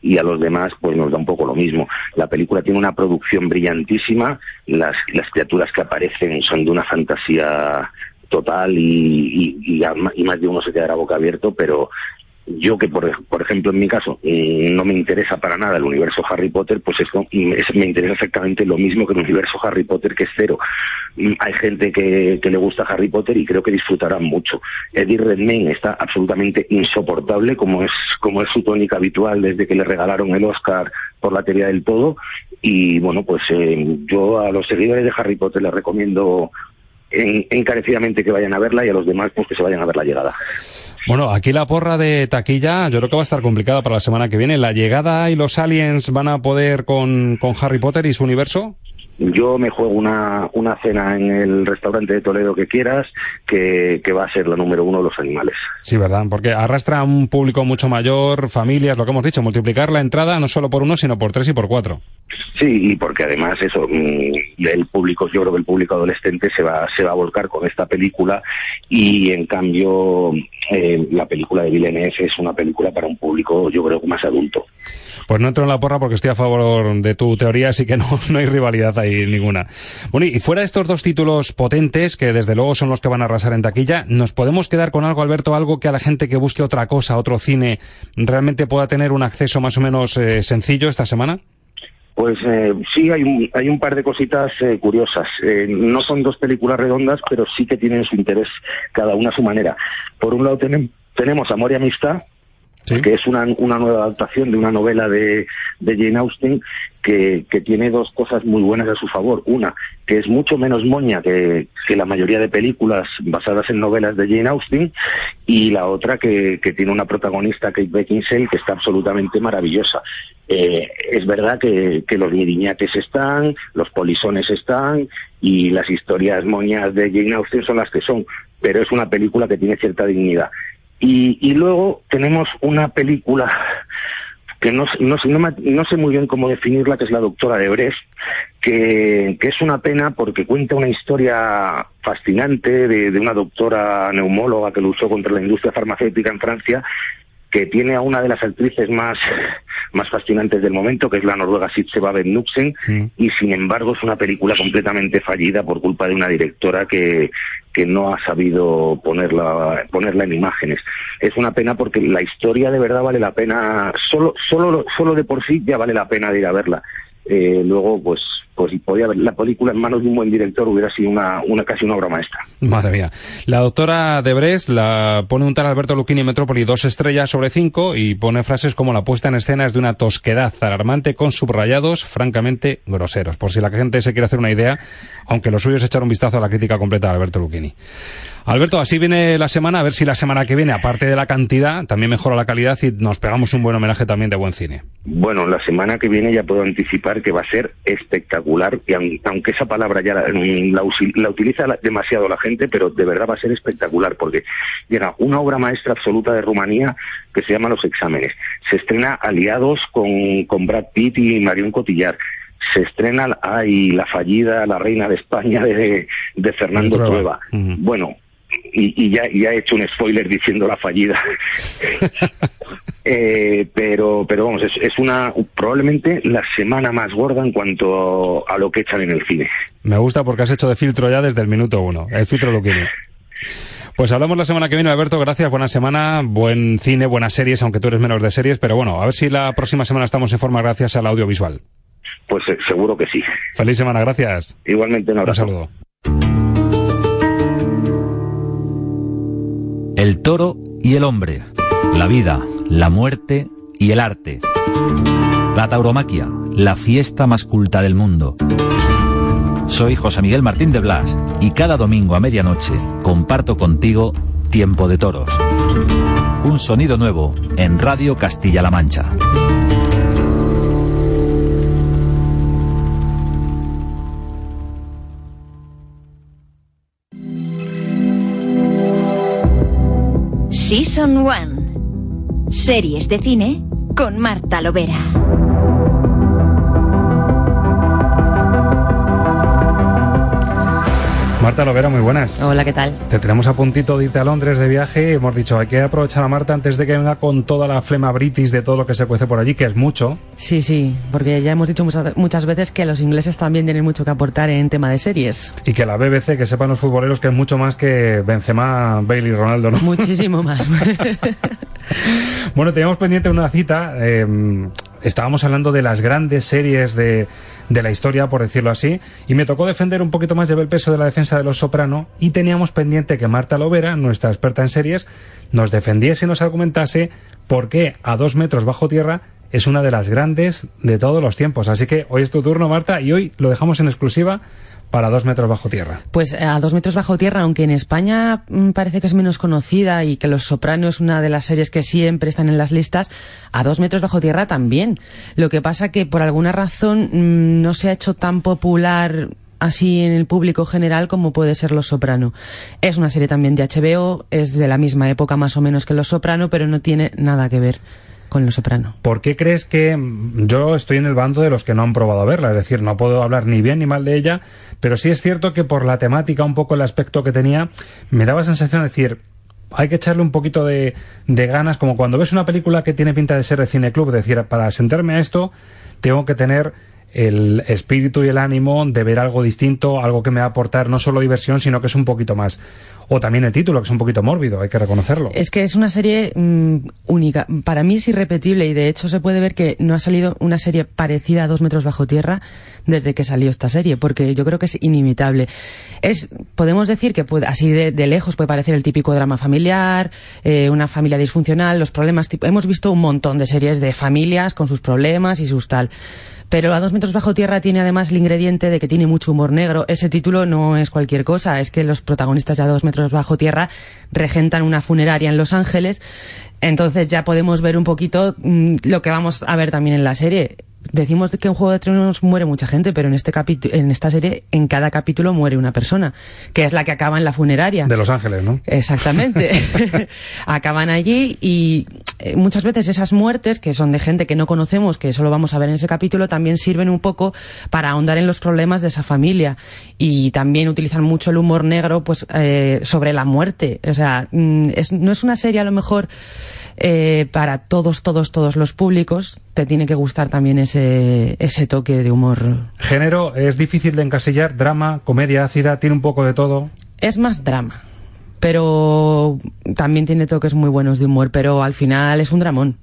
S18: y a los demás, pues nos da un poco lo mismo. La película tiene una producción brillantísima, las, criaturas que aparecen son de una fantasía total y, y, y, más de uno se quedará boca abierto, pero yo que por, por, ejemplo en mi caso mm, no me interesa para nada el universo Harry Potter pues esto mm, me interesa exactamente lo mismo que el universo Harry Potter que es cero. Mm, hay gente que, que le gusta Harry Potter y creo que disfrutarán mucho. Eddie Redmayne está absolutamente insoportable como es como es su tónica habitual desde que le regalaron el Oscar por la teoría del todo. Y bueno pues eh, yo a los seguidores de Harry Potter les recomiendo encarecidamente que vayan a verla y a los demás pues que se vayan a ver la llegada
S11: bueno, aquí la porra de taquilla yo creo que va a estar complicada para la semana que viene. ¿La llegada y los aliens van a poder con, con Harry Potter y su universo?
S18: Yo me juego una, una cena en el restaurante de Toledo que quieras, que, que, va a ser la número uno de los animales.
S11: Sí, ¿verdad? Porque arrastra a un público mucho mayor, familias, lo que hemos dicho, multiplicar la entrada no solo por uno, sino por tres y por cuatro.
S18: Sí, y porque además eso, mm, el público, yo creo que el público adolescente se va, se va a volcar con esta película y en cambio eh, la película de Villeneuve es una película para un público, yo creo, más adulto.
S11: Pues no entro en la porra porque estoy a favor de tu teoría, así que no, no hay rivalidad ahí ninguna. Bueno, y fuera de estos dos títulos potentes, que desde luego son los que van a arrasar en taquilla, ¿nos podemos quedar con algo, Alberto, algo que a la gente que busque otra cosa, otro cine, realmente pueda tener un acceso más o menos eh, sencillo esta semana?
S18: Pues eh, sí, hay un, hay un par de cositas eh, curiosas. Eh, no son dos películas redondas, pero sí que tienen su interés cada una a su manera. Por un lado tenemos Amor y Amistad, que es una, una nueva adaptación de una novela de, de Jane Austen que, que, tiene dos cosas muy buenas a su favor. Una, que es mucho menos moña que, que, la mayoría de películas basadas en novelas de Jane Austen, y la otra que, que tiene una protagonista, Kate Beckinsale, que está absolutamente maravillosa. Eh, es verdad que, que los miriñates están, los polisones están, y las historias moñas de Jane Austen son las que son, pero es una película que tiene cierta dignidad. Y, y luego tenemos una película que no, no, no, no, sé muy bien cómo definirla, que es La Doctora de Brest, que, es una pena porque cuenta una historia fascinante de, de, una doctora neumóloga que luchó contra la industria farmacéutica en Francia, que tiene a una de las actrices más, más fascinantes del momento, que es la noruega Sitze Babet mm. y sin embargo es una película completamente fallida por culpa de una directora que, que no ha sabido ponerla, ponerla en imágenes. Es una pena porque la historia de verdad vale la pena, solo, solo, solo de por sí ya vale la pena de ir a verla. Eh, luego, pues, pues podía haber la película en manos de un buen director hubiera sido una, una casi una obra maestra.
S11: Madre mía. La doctora de Brest la pone un tal Alberto Lucchini en Metrópoli dos estrellas sobre cinco y pone frases como la puesta en escena es de una tosquedad alarmante con subrayados francamente groseros. Por si la gente se quiere hacer una idea, aunque lo suyo es echar un vistazo a la crítica completa de Alberto Lucchini. Alberto, así viene la semana, a ver si la semana que viene, aparte de la cantidad, también mejora la calidad y nos pegamos un buen homenaje también de buen cine.
S18: Bueno, la semana que viene ya puedo anticipar que va a ser espectacular, y aunque esa palabra ya la, la, utiliza demasiado la gente, pero de verdad va a ser espectacular, porque llega una obra maestra absoluta de Rumanía que se llama Los Exámenes. Se estrena aliados con, con Brad Pitt y Marion Cotillar se estrena ay, La fallida, la reina de España de, de Fernando Trueba. Bueno, y, y ya, ya, he hecho un spoiler diciendo la fallida. eh, pero, pero vamos, es, es, una probablemente la semana más gorda en cuanto a lo que echan en el cine.
S11: Me gusta porque has hecho de filtro ya desde el minuto uno. El filtro lo quiere. Pues hablamos la semana que viene, Alberto. Gracias, buena semana, buen cine, buenas series, aunque tú eres menos de series, pero bueno, a ver si la próxima semana estamos en forma gracias al audiovisual.
S18: Pues eh, seguro que sí.
S11: Feliz semana, gracias.
S18: Igualmente, un abrazo.
S11: Un saludo.
S23: El toro y el hombre. La vida, la muerte y el arte. La tauromaquia, la fiesta más culta del mundo. Soy José Miguel Martín de Blas y cada domingo a medianoche comparto contigo Tiempo de Toros. Un sonido nuevo en Radio Castilla-La Mancha.
S13: Season 1. Series de cine con Marta Lovera.
S11: Marta Lovera, muy buenas.
S24: Hola, ¿qué tal?
S11: Te tenemos a puntito de irte a Londres de viaje y hemos dicho, hay que aprovechar a Marta antes de que venga con toda la flema britis de todo lo que se cuece por allí, que es mucho.
S24: Sí, sí, porque ya hemos dicho muchas veces que los ingleses también tienen mucho que aportar en tema de series.
S11: Y que la BBC, que sepan los futboleros que es mucho más que Benzema, Bailey y Ronaldo, ¿no?
S24: Muchísimo más.
S11: bueno, teníamos pendiente una cita. Eh, estábamos hablando de las grandes series de, de, la historia, por decirlo así, y me tocó defender un poquito más, llevé el peso de la defensa de los Soprano, y teníamos pendiente que Marta Lovera, nuestra experta en series, nos defendiese y nos argumentase por qué a dos metros bajo tierra es una de las grandes de todos los tiempos. Así que hoy es tu turno, Marta, y hoy lo dejamos en exclusiva para dos metros bajo tierra.
S24: Pues eh, a dos metros bajo tierra, aunque en España mm, parece que es menos conocida y que Los Sopranos es una de las series que siempre están en las listas, a dos metros bajo tierra también. Lo que pasa que por alguna razón mm, no se ha hecho tan popular así en el público general como puede ser Los Soprano. Es una serie también de HBO, es de la misma época más o menos que Los Soprano, pero no tiene nada que ver con Los Soprano.
S11: ¿Por qué crees que yo estoy en el bando de los que no han probado verla? Es decir, no puedo hablar ni bien ni mal de ella, pero sí es cierto que por la temática, un poco el aspecto que tenía, me daba sensación de decir, hay que echarle un poquito de, ganas, como cuando ves una película que tiene pinta de ser de cine club, es decir, para sentarme a esto, tengo que tener el espíritu y el ánimo de ver algo distinto, algo que me va a aportar no solo diversión, sino que es un poquito más. o también el título, que es un poquito mórbido, hay que reconocerlo.
S24: Es que es una serie mm, única. Para mí es irrepetible y de hecho se puede ver que no ha salido una serie parecida a Dos metros bajo tierra desde que salió esta serie, porque yo creo que es inimitable. Es, podemos decir que puede, así de, lejos puede parecer el típico drama familiar, eh, una familia disfuncional, los problemas. hemos visto un montón de series de familias con sus problemas y sus tal. Pero a dos metros bajo tierra tiene además el ingrediente de que tiene mucho humor negro. Ese título no es cualquier cosa, es que los protagonistas de a dos metros bajo tierra regentan una funeraria en Los Ángeles. Entonces ya podemos ver un poquito mm, lo que vamos a ver también en la serie decimos que en Juego de Tronos muere mucha gente, pero en este en esta serie, en cada capítulo muere una persona, que es la que acaba en la funeraria.
S11: De Los Ángeles, ¿no?
S24: Exactamente. Acaban allí y eh, muchas veces esas muertes, que son de gente que no conocemos, que solo vamos a ver en ese capítulo, también sirven un poco para ahondar en los problemas de esa familia. Y también utilizan mucho el humor negro, pues, eh, sobre la muerte. O sea, mm, no es una serie a lo mejor eh, para todos, todos, todos los públicos, te tiene que gustar también ese, ese toque de humor.
S11: Género, es difícil de encasillar, drama, comedia ácida, tiene un poco de todo.
S24: Es más drama, pero también tiene toques muy buenos de humor, pero al final es un dramón.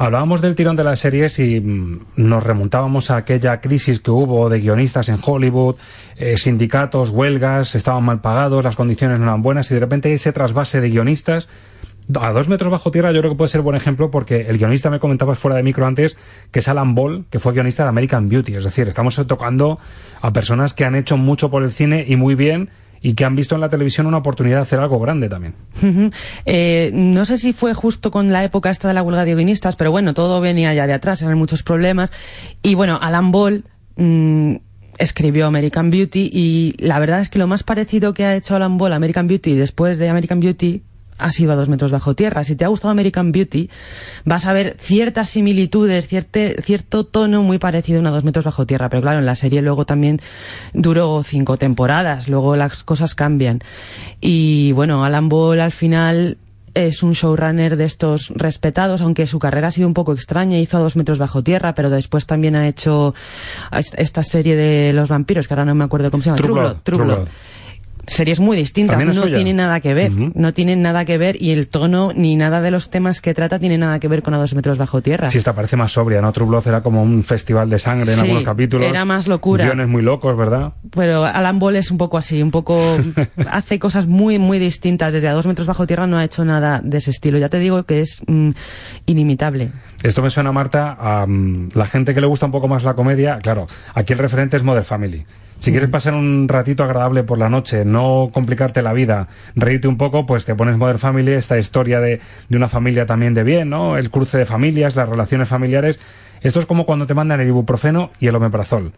S11: Hablábamos del tirón de las series y mm, nos remontábamos a aquella crisis que hubo de guionistas en Hollywood, eh, sindicatos, huelgas, estaban mal pagados, las condiciones no eran buenas y de repente ese trasvase de guionistas a dos metros bajo tierra yo creo que puede ser buen ejemplo porque el guionista me comentaba fuera de micro antes que es Alan Ball, que fue guionista de American Beauty. Es decir, estamos tocando a personas que han hecho mucho por el cine y muy bien y que han visto en la televisión una oportunidad de hacer algo grande también.
S24: Eh, no sé si fue justo con la época esta de la huelga de guionistas, pero bueno, todo venía ya de atrás, eran muchos problemas. Y bueno, Alan Ball... Mm, escribió American Beauty y la verdad es que lo más parecido que ha hecho Alan Ball a American Beauty después de American Beauty ha sido a dos metros bajo tierra. Si te ha gustado American Beauty, vas a ver ciertas similitudes, cierto tono muy parecido a a dos metros bajo tierra. Pero claro, en la serie luego también duró cinco temporadas, luego las cosas cambian. Y bueno, Alan Ball al final es un showrunner de estos respetados, aunque su carrera ha sido un poco extraña, hizo a dos metros bajo tierra, pero después también ha hecho esta serie de los vampiros, que ahora no me acuerdo cómo se llama, True, series muy distintas, no tienen nada que ver, no tienen nada que ver y el tono ni nada de los temas que trata tiene nada que ver con A dos metros bajo tierra.
S11: Sí, esta parece más sobria, ¿no? True Blood era como un festival de sangre en algunos capítulos.
S24: era más locura.
S11: Guiones muy locos, ¿verdad?
S24: Pero Alan Ball es un poco así, un poco... hace cosas muy, muy distintas. Desde A dos metros bajo tierra no ha hecho nada de ese estilo. Ya te digo que es mm, inimitable.
S11: Esto me suena, Marta, a mm, la gente que le gusta un poco más la comedia. Claro, aquí el referente es Mother Family. Si quieres pasar un ratito agradable por la noche, no complicarte la vida, reírte un poco, pues te pones Modern Family, esta historia de, de una familia también de bien, ¿no? El cruce de familias, las relaciones familiares. Esto es como cuando te mandan el ibuprofeno y el omeprazol.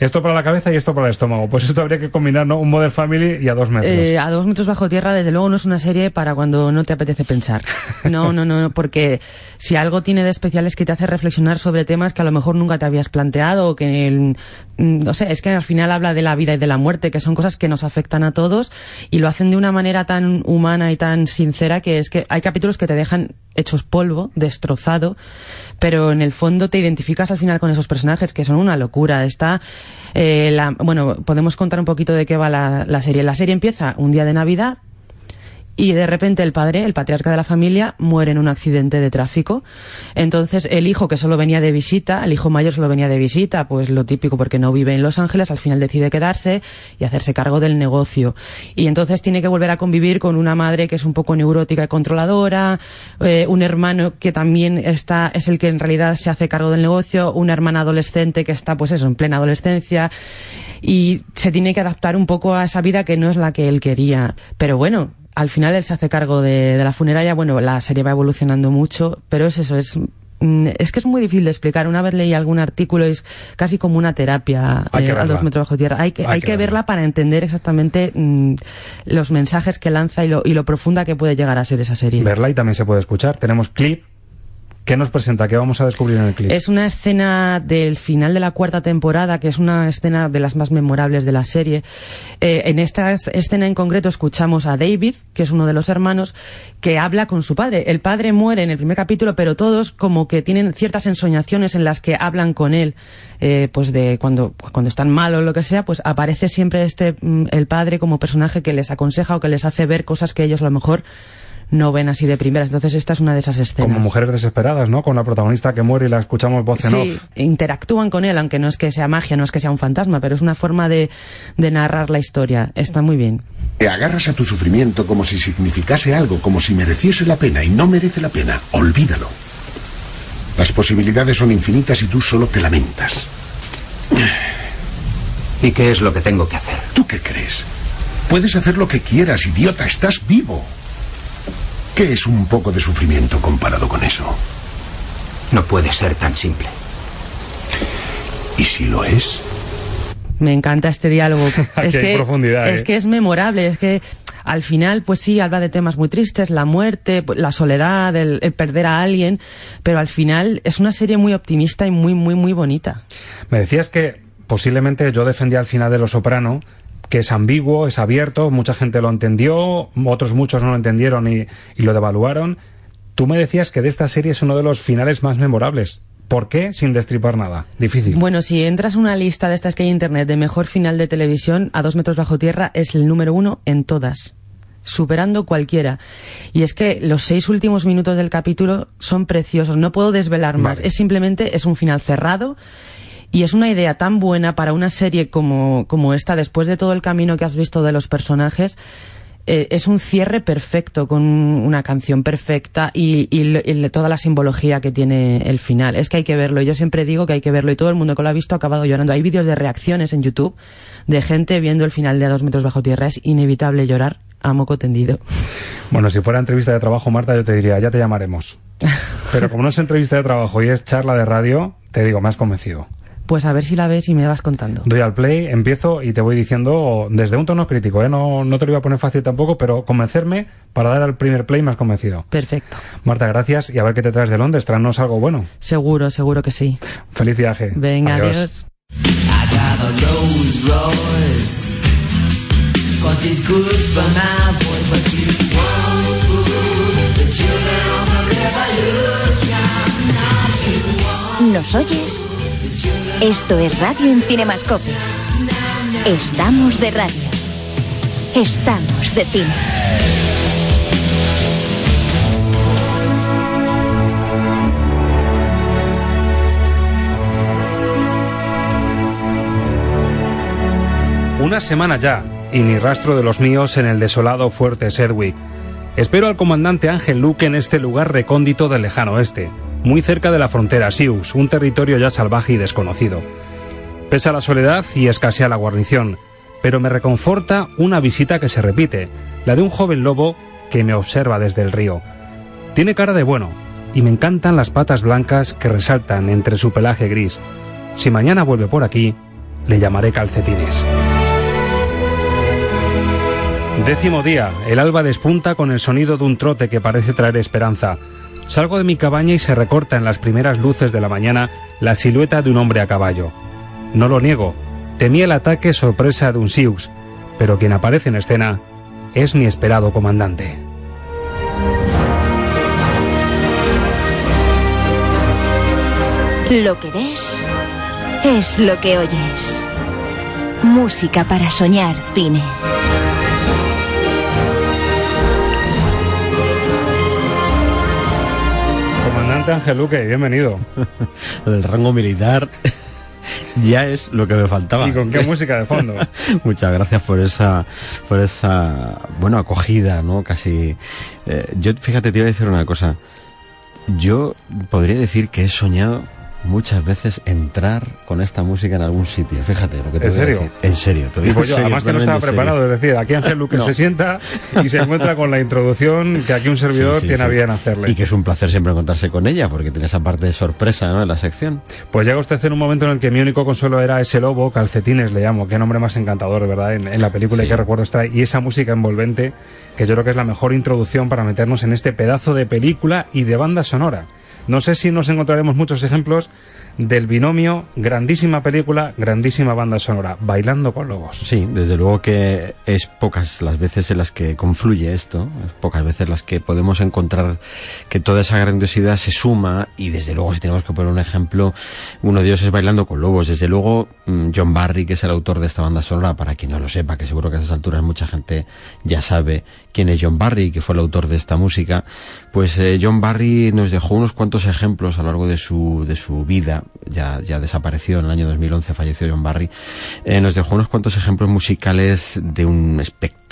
S11: Esto para la cabeza y esto para el estómago. Pues esto habría que combinar, ¿no? Un Modern Family y a dos metros.
S24: Eh, a dos metros bajo tierra, desde luego, no es una serie para cuando no te apetece pensar. No, no, no, porque si algo tiene de especial es que te hace reflexionar sobre temas que a lo mejor nunca te habías planteado o que, mm, no sé, es que al final habla de la vida y de la muerte, que son cosas que nos afectan a todos y lo hacen de una manera tan humana y tan sincera que es que hay capítulos que te dejan hechos polvo, destrozado, pero en el fondo te identificas al final con esos personajes que son una locura. Está, eh, la, bueno, podemos contar un poquito de qué va la, la serie. La serie empieza un día de Navidad, y de repente el padre, el patriarca de la familia, muere en un accidente de tráfico. Entonces el hijo que solo venía de visita, el hijo mayor solo venía de visita, pues lo típico porque no vive en Los Ángeles, al final decide quedarse y hacerse cargo del negocio. Y entonces tiene que volver a convivir con una madre que es un poco neurótica y controladora, eh, un hermano que también está, es el que en realidad se hace cargo del negocio, una hermana adolescente que está pues eso, en plena adolescencia y se tiene que adaptar un poco a esa vida que no es la que él quería. Pero bueno, al final él se hace cargo de, la funeraria. Bueno, la serie va evolucionando mucho, pero es eso, es mm, es que es muy difícil de explicar. Una vez leí algún artículo, es casi como una terapia
S11: eh, a
S24: dos metros bajo tierra. Hay que, hay, que, verla. para entender exactamente mm, los mensajes que lanza y lo, y lo profunda que puede llegar a ser esa serie.
S11: Verla y también se puede escuchar. Tenemos clip ¿Qué nos presenta? ¿Qué vamos a descubrir en el clip?
S24: Es una escena del final de la cuarta temporada, que es una escena de las más memorables de la serie. Eh, en esta escena en concreto escuchamos a David, que es uno de los hermanos, que habla con su padre. El padre muere en el primer capítulo, pero todos como que tienen ciertas ensoñaciones en las que hablan con él, eh, pues de cuando, cuando están mal o lo que sea, pues aparece siempre este, mm, el padre como personaje que les aconseja o que les hace ver cosas que ellos a lo mejor no ven así de primeras. Entonces esta es una de esas escenas.
S11: Como mujeres desesperadas, ¿no? Con la protagonista que muere y la escuchamos voz en
S24: Sí,
S11: off.
S24: interactúan con él, aunque no es que sea magia, no es que sea un fantasma, pero es una forma de, de narrar la historia. Está muy bien.
S25: Te agarras a tu sufrimiento como si significase algo, como si mereciese la pena y no merece la pena. Olvídalo. Las posibilidades son infinitas y tú solo te lamentas.
S26: ¿Y qué es lo que tengo que hacer?
S25: ¿Tú qué crees? Puedes hacer lo que quieras, idiota, estás vivo. ¿Qué es un poco de sufrimiento comparado con eso?
S26: No puede ser tan simple.
S25: ¿Y si lo es?
S24: Me encanta este diálogo. Es que,
S11: profundidad,
S24: es
S11: ¿eh?
S24: que es memorable, es que al final, pues sí, habla de temas muy tristes, la muerte, pues, la soledad, el, el perder a alguien, pero al final es una serie muy optimista y muy, muy, muy bonita.
S11: Me decías que posiblemente yo defendía al final de Los Soprano, que es ambiguo, es abierto, mucha gente lo entendió, otros muchos no lo entendieron y, y lo devaluaron. Tú me decías que de esta serie es uno de los finales más memorables. ¿Por qué? Sin destripar nada. Difícil.
S24: Bueno, si entras una lista de estas que hay en internet de mejor final de televisión a dos metros bajo tierra, es el número uno en todas superando cualquiera. Y es que los seis últimos minutos del capítulo son preciosos. No puedo desvelar más.
S11: Vale.
S24: Es simplemente, es un final cerrado. Y es una idea tan buena para una serie como, como esta, después de todo el camino que has visto de los personajes, eh, es un cierre perfecto, con una canción perfecta y, y y toda la simbología que tiene el final. Es que hay que verlo. Yo siempre digo que hay que verlo y todo el mundo que lo ha visto ha acabado llorando. Hay vídeos de reacciones en YouTube de gente viendo el final de A dos metros bajo tierra. Es inevitable llorar a moco tendido.
S11: Bueno, si fuera entrevista de trabajo, Marta, yo te diría, ya te llamaremos. Pero como no es entrevista de trabajo y es charla de radio, te digo, me has convencido.
S24: Pues a ver si la ves y me vas contando.
S11: Doy al play, empiezo y te voy diciendo desde un tono crítico, ¿eh? No, no te lo iba a poner fácil tampoco, pero convencerme para dar al primer play me has convencido.
S24: Perfecto.
S11: Marta, gracias y a ver qué te traes de Londres, tráenos algo bueno.
S24: Seguro, seguro que sí.
S11: Feliz viaje.
S24: Venga, adiós.
S15: Revolution.
S13: ¿Nos oyes? Esto es Radio en Cinemascope. Estamos de radio. Estamos de cine.
S11: Una semana ya, y ni rastro de los míos en el desolado fuerte Sedgwick. Espero al comandante Ángel Luke en este lugar recóndito del lejano oeste, muy cerca de la frontera Sioux, un territorio ya salvaje y desconocido. Pesa la soledad y escasea la guarnición, pero me reconforta una visita que se repite, la de un joven lobo que me observa desde el río. Tiene cara de bueno, y me encantan las patas blancas que resaltan entre su pelaje gris. Si mañana vuelve por aquí, le llamaré calcetines. Décimo día, el alba despunta con el sonido de un trote que parece traer esperanza. Salgo de mi cabaña y se recorta en las primeras luces de la mañana la silueta de un hombre a caballo. No lo niego, temí el ataque sorpresa de un Sioux, pero quien aparece en escena es mi esperado comandante.
S13: Lo que ves es lo que oyes. Música para soñar cine.
S11: Ángel Luque, bienvenido.
S27: Del rango militar ya es lo que me faltaba.
S11: ¿Y con qué música de fondo?
S27: Muchas gracias por esa, por esa, bueno, acogida, ¿no? Casi. eh, yo, fíjate, te iba a decir una cosa. Yo podría decir que he soñado muchas veces entrar con esta música en algún sitio. Fíjate lo que te
S11: ¿En
S27: voy a
S11: serio?
S27: decir. En serio, te digo
S11: yo,
S27: serio,
S11: además que no estaba preparado, es decir, aquí Ángel Luque
S27: No.
S11: se sienta y se encuentra con la introducción que aquí un servidor
S27: Sí, sí,
S11: tiene a
S27: sí.
S11: bien hacerle.
S27: Y que es un placer siempre encontrarse con ella, porque tiene esa parte de sorpresa ¿no? en la sección.
S11: Pues llega usted en un momento en el que mi único consuelo era ese lobo, calcetines le llamo, qué nombre más encantador, ¿verdad? En, en la película y que recuerdo está y esa música envolvente que yo creo que es la mejor introducción para meternos en este pedazo de película y de banda sonora. No sé si nos encontraremos muchos ejemplos del binomio, grandísima película, grandísima banda sonora, Bailando con Lobos.
S27: Sí, desde luego que es pocas las veces en las que confluye esto, es pocas veces las que podemos encontrar que toda esa grandiosidad se suma y desde luego si tenemos que poner un ejemplo, uno de ellos es Bailando con Lobos. Desde luego mm, John Barry, que es el autor de esta banda sonora, para quien no lo sepa, que seguro que a estas alturas mucha gente ya sabe quién es John Barry, que fue el autor de esta música, pues eh, John Barry nos dejó unos cuantos ejemplos a lo largo de su, de su vida ya, ya desapareció en el año 2011, falleció John Barry, eh, nos dejó unos cuantos ejemplos musicales de un espectáculo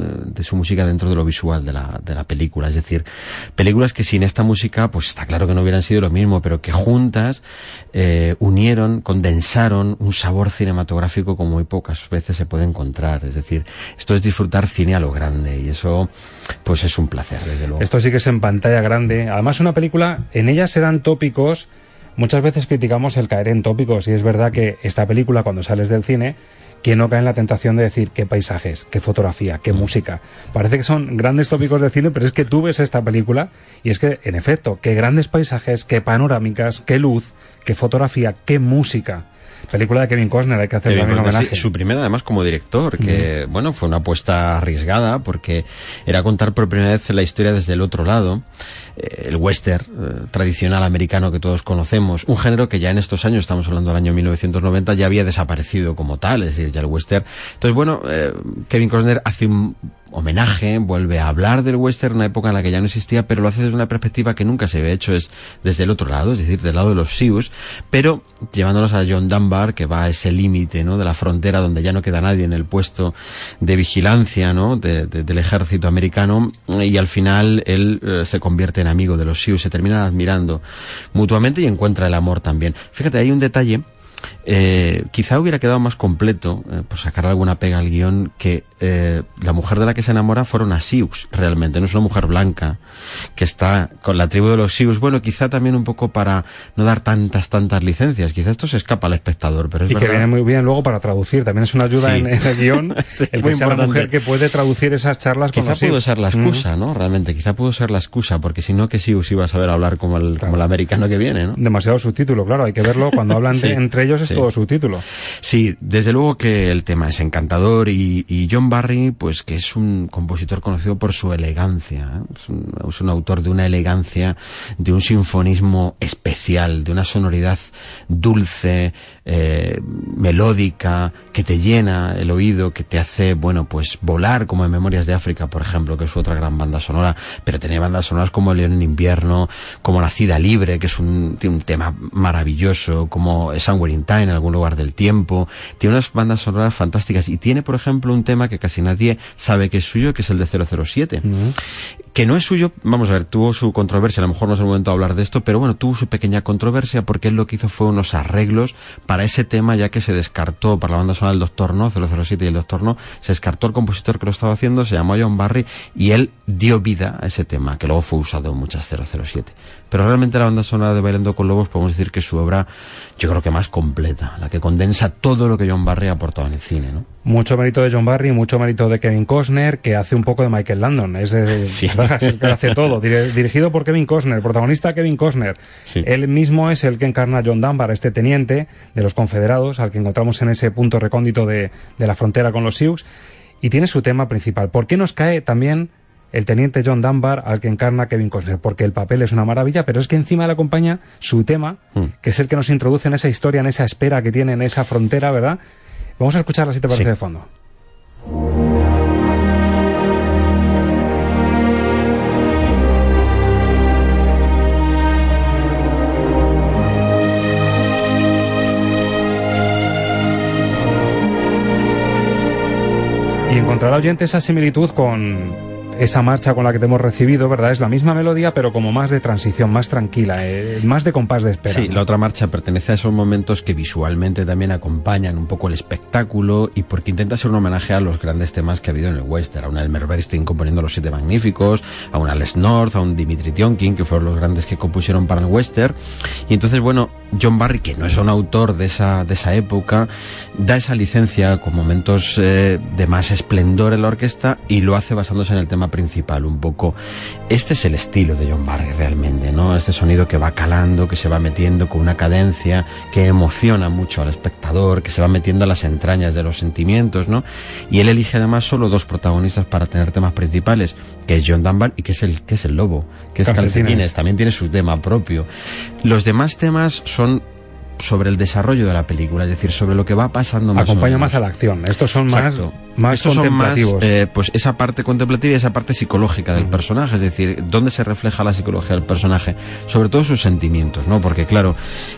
S27: de su música dentro de lo visual de la, de la película. Es decir, películas que sin esta música, pues está claro que no hubieran sido lo mismo, pero que juntas eh, unieron, condensaron un sabor cinematográfico como muy pocas veces se puede encontrar. Es decir, esto es disfrutar cine a lo grande y eso pues es un placer, desde luego.
S11: Esto sí que es en pantalla grande. Además, una película, en ella serán tópicos Muchas veces criticamos el caer en tópicos y es verdad que esta película cuando sales del cine ¿quién no cae en la tentación de decir qué paisajes, qué fotografía, qué música? Parece que son grandes tópicos del cine, pero es que tú ves esta película y es que, en efecto, qué grandes paisajes, qué panorámicas, qué luz, qué fotografía, qué música. Película de Kevin Costner, hay que hacer también homenaje.
S27: su primera además como director, que bueno, fue una apuesta arriesgada porque era contar por primera vez la historia desde el otro lado, eh, el western eh, tradicional americano que todos conocemos, un género que ya en estos años, estamos hablando del año 1990, ya había desaparecido como tal, es decir, ya el western. Entonces, bueno, eh, Kevin Costner hace un homenaje, vuelve a hablar del western, una época en la que ya no existía, pero lo hace desde una perspectiva que nunca se había hecho, es desde el otro lado, es decir, del lado de los Sioux, pero llevándonos a John Dunbar, que va a ese límite, ¿no? De la frontera donde ya no queda nadie en el puesto de vigilancia, ¿no? del ejército americano, y al final él eh, se convierte en amigo de los Sioux, se terminan admirando mutuamente y encuentra el amor también. Fíjate, hay un detalle eh, quizá hubiera quedado más completo, eh, por sacar alguna pega al guion, que eh, la mujer de la que se enamora fueron a Sius, realmente, no es una mujer blanca que está con la tribu de los Sius. Bueno, quizá también un poco para no dar tantas, tantas licencias. Quizá esto se escapa al espectador, pero es
S11: Y
S27: que
S11: viene muy bien luego para traducir, también es una ayuda en, el guion, el que sea la mujer que puede traducir esas charlas
S27: quizá
S11: con
S27: pudo ser la excusa, ¿no? Realmente, quizá pudo ser la excusa, porque si no, que Sius iba a saber hablar como el, como el americano que viene, ¿no?
S11: Demasiado subtítulo, claro, hay que verlo cuando hablan de, entre ellos es todo subtítulo.
S27: Sí, desde luego que el tema es encantador y, y John Barry, pues que es un compositor conocido por su elegancia, ¿eh? es, un, es, un, autor de una elegancia, de un sinfonismo especial, de una sonoridad dulce, eh, melódica, que te llena el oído, que te hace, bueno, pues volar, como en Memorias de África, por ejemplo, que es otra gran banda sonora, pero tiene bandas sonoras como León en invierno, como La Cida Libre, que es un, tiene un tema maravilloso, como Somewhere in Time, en algún lugar del tiempo, tiene unas bandas sonoras fantásticas y tiene, por ejemplo, un tema que casi nadie sabe que es suyo, que es el de 007. Uh -huh. Que no es suyo, vamos a ver, tuvo su controversia, a lo mejor no es el momento de hablar de esto, pero bueno, tuvo su pequeña controversia porque él lo que hizo fue unos arreglos para ese tema, ya que se descartó para la banda sonora del Doctor No, 007 y el Doctor No, se descartó el compositor que lo estaba haciendo, se llamó John Barry, y él dio vida a ese tema, que luego fue usado en muchas 007. Pero realmente la banda sonora de Bailando con Lobos podemos decir que es su obra, yo creo que más completa, la que condensa todo lo que John Barry ha aportado en el cine, ¿no?
S11: Mucho mérito de John Barry, mucho mérito de Kevin Costner, que hace un poco de Michael Landon, es de,
S27: sí.
S11: que hace todo, dirigido por Kevin Costner, protagonista Kevin Costner.
S27: Sí.
S11: Él mismo es el que encarna a John Dunbar, este teniente de los confederados, al que encontramos en ese punto recóndito de, de la frontera con los Sioux, y tiene su tema principal. ¿Por qué nos cae también el teniente John Dunbar al que encarna Kevin Costner, porque el papel es una maravilla, pero es que encima le acompaña su tema, mm. que es el que nos introduce en esa historia, en esa espera que tiene en esa frontera, ¿verdad? Vamos a escucharla si te parece
S27: sí.
S11: de fondo. Y encontrará oyente esa similitud con esa marcha con la que te hemos recibido, ¿verdad? Es la misma melodía, pero como más de transición, más tranquila, eh, más de compás de espera.
S27: Sí,
S11: ¿no?
S27: la otra marcha pertenece a esos momentos que visualmente también acompañan un poco el espectáculo y porque intenta ser un homenaje a los grandes temas que ha habido en el western, a un Elmer Bernstein componiendo Los Siete Magníficos, a un Alex North, a un Dimitri Tionkin, que fueron los grandes que compusieron para el western. Y entonces, bueno, John Barry, que no es un autor de esa, de esa época, da esa licencia con momentos eh, de más esplendor en la orquesta y lo hace basándose en el tema tema principal un poco. Este es el estilo de John Barry realmente, ¿no? Este sonido que va calando, que se va metiendo con una cadencia, que emociona mucho al espectador, que se va metiendo a las entrañas de los sentimientos, ¿no? Y él elige además solo dos protagonistas para tener temas principales, que es John Dunbar y que es el, que es el lobo, que es
S11: Calcetines.
S27: Calcetines, también tiene su tema propio. Los demás temas son sobre el desarrollo de la película, es decir, sobre lo que va pasando más
S11: Acompaña más a la acción. Estos son más,
S27: Exacto.
S11: más
S27: Estos son más,
S11: contemplativos.
S27: eh, pues esa parte contemplativa y esa parte psicológica del personaje, es decir, dónde se refleja la psicología del personaje, sobre todo sus sentimientos, ¿no? Porque claro,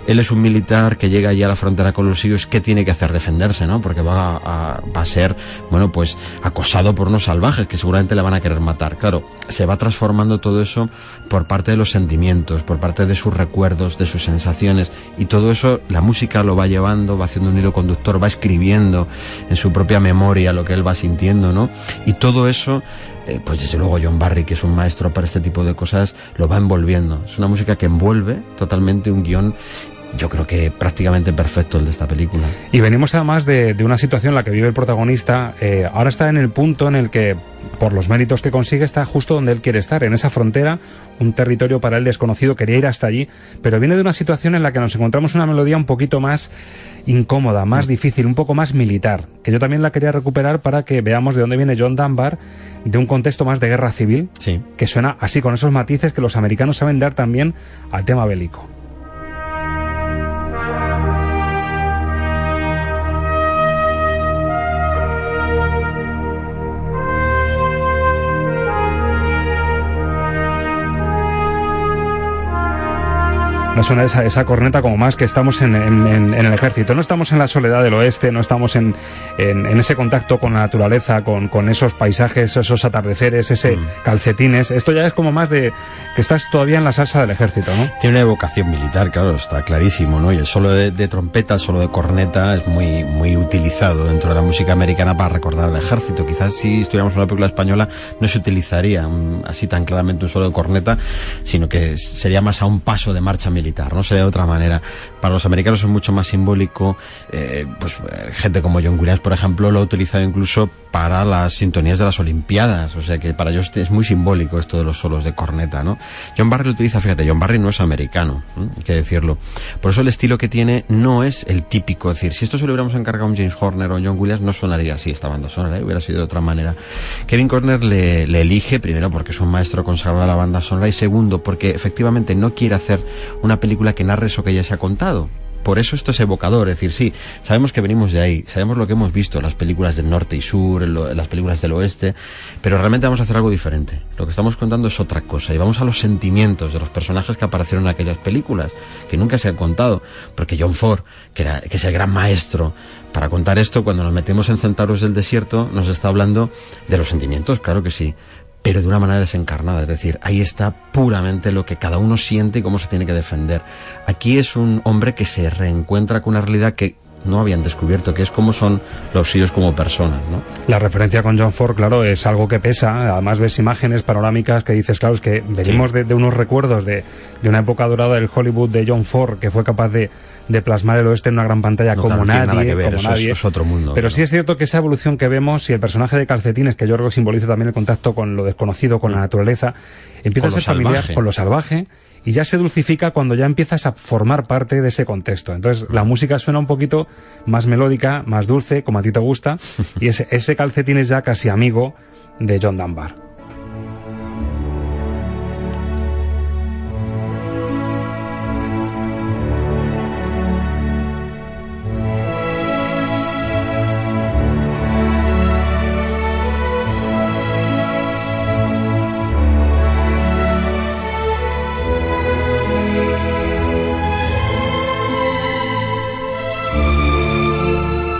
S27: él es un militar que llega allí a la frontera con los sirios, ¿qué tiene que hacer? Defenderse, ¿no? Porque va a, va a ser, bueno, pues acosado por unos salvajes que seguramente le van a querer matar. Claro, se va transformando todo eso por parte de los sentimientos, por parte de sus recuerdos, de sus sensaciones y todo eso la música lo va llevando, va haciendo un hilo conductor, va escribiendo en su propia memoria lo que él va sintiendo, ¿no? Y todo eso eh, pues desde luego John Barry, que es un maestro para este tipo de cosas, lo va envolviendo. Es una música que envuelve totalmente un guion, yo creo que prácticamente perfecto el de esta película.
S11: Y venimos además de, de una situación en la que vive el protagonista. eh, ahora está en el punto en el que, por los méritos que consigue, está justo donde él quiere estar, en esa frontera, un territorio para él desconocido, quería ir hasta allí, pero viene de una situación en la que nos encontramos una melodía un poquito más incómoda, más difícil, un poco más militar, que yo también la quería recuperar para que veamos de dónde viene John Dunbar, de un contexto más de guerra civil, que suena así, con esos matices que los americanos saben dar también al tema bélico. No suena esa, esa corneta como más que estamos en, en- en- el ejército. No estamos en la soledad del oeste, no estamos en, en- ese contacto con la naturaleza, con, con esos paisajes, esos atardeceres, ese
S27: Mm.
S11: calcetines. Esto ya es como más de que estás todavía en la salsa del ejército, ¿no?
S27: Tiene una evocación militar, claro, está clarísimo, ¿no? Y el solo de, de trompeta, el solo de corneta es muy, muy utilizado dentro de la música americana para recordar al ejército. Quizás si estuviéramos en una película española no se utilizaría mm, así tan claramente un solo de corneta, sino que sería más a un paso de marcha militar, ¿no? Sería de otra manera. Para los americanos es mucho más simbólico, eh, pues eh, gente como John Williams, por ejemplo, lo ha utilizado incluso para las sintonías de las Olimpiadas, o sea que para ellos es muy simbólico esto de los solos de corneta, ¿no? John Barry lo utiliza, fíjate, John Barry no es americano, hay que decirlo. Por eso el estilo que tiene no es el típico, es decir, si esto se lo hubiéramos encargado a un James Horner o a John Williams, no sonaría así esta banda sonora, ¿eh? hubiera sido de otra manera. Kevin Corner le, le elige, primero porque es un maestro consagrado de la banda sonora y segundo porque efectivamente no quiere hacer una película que narre eso que ya se ha contado. Por eso esto es evocador, es decir, sí, sabemos que venimos de ahí, sabemos lo que hemos visto, las películas del norte y sur, lo- las películas del oeste, pero realmente vamos a hacer algo diferente. Lo que estamos contando es otra cosa y vamos a los sentimientos de los personajes que aparecieron en aquellas películas, que nunca se han contado, porque John Ford, que, era, que es el gran maestro para contar esto, cuando nos metemos en Centauros del Desierto, nos está hablando de los sentimientos, claro que sí, pero de una manera desencarnada, es decir, ahí está puramente lo que cada uno siente y cómo se tiene que defender. Aquí es un hombre que se reencuentra con una realidad que no habían descubierto, que es cómo son los suyos como personas, ¿no?
S11: La referencia con John Ford, claro, es algo que pesa. Además ves imágenes panorámicas que dices, claro, es que venimos de, de unos recuerdos de, de una época dorada del Hollywood de John Ford, que fue capaz de, de plasmar el oeste en una gran pantalla
S27: No,
S11: como
S27: claro,
S11: nadie,
S27: que ver,
S11: como
S27: es-
S11: nadie.
S27: es otro mundo,
S11: Pero sí es cierto que esa evolución que vemos y el personaje de Calcetines, que yo creo que simboliza también el contacto con lo desconocido, con la naturaleza, empieza
S27: Mm. Con
S11: a ser familiar
S27: salvaje.
S11: con lo salvaje y ya se dulcifica cuando ya empiezas a formar parte de ese contexto. Entonces la música suena un poquito más melódica, más dulce, como a ti te gusta, y ese, ese calcetín es ya casi amigo de John Dunbar.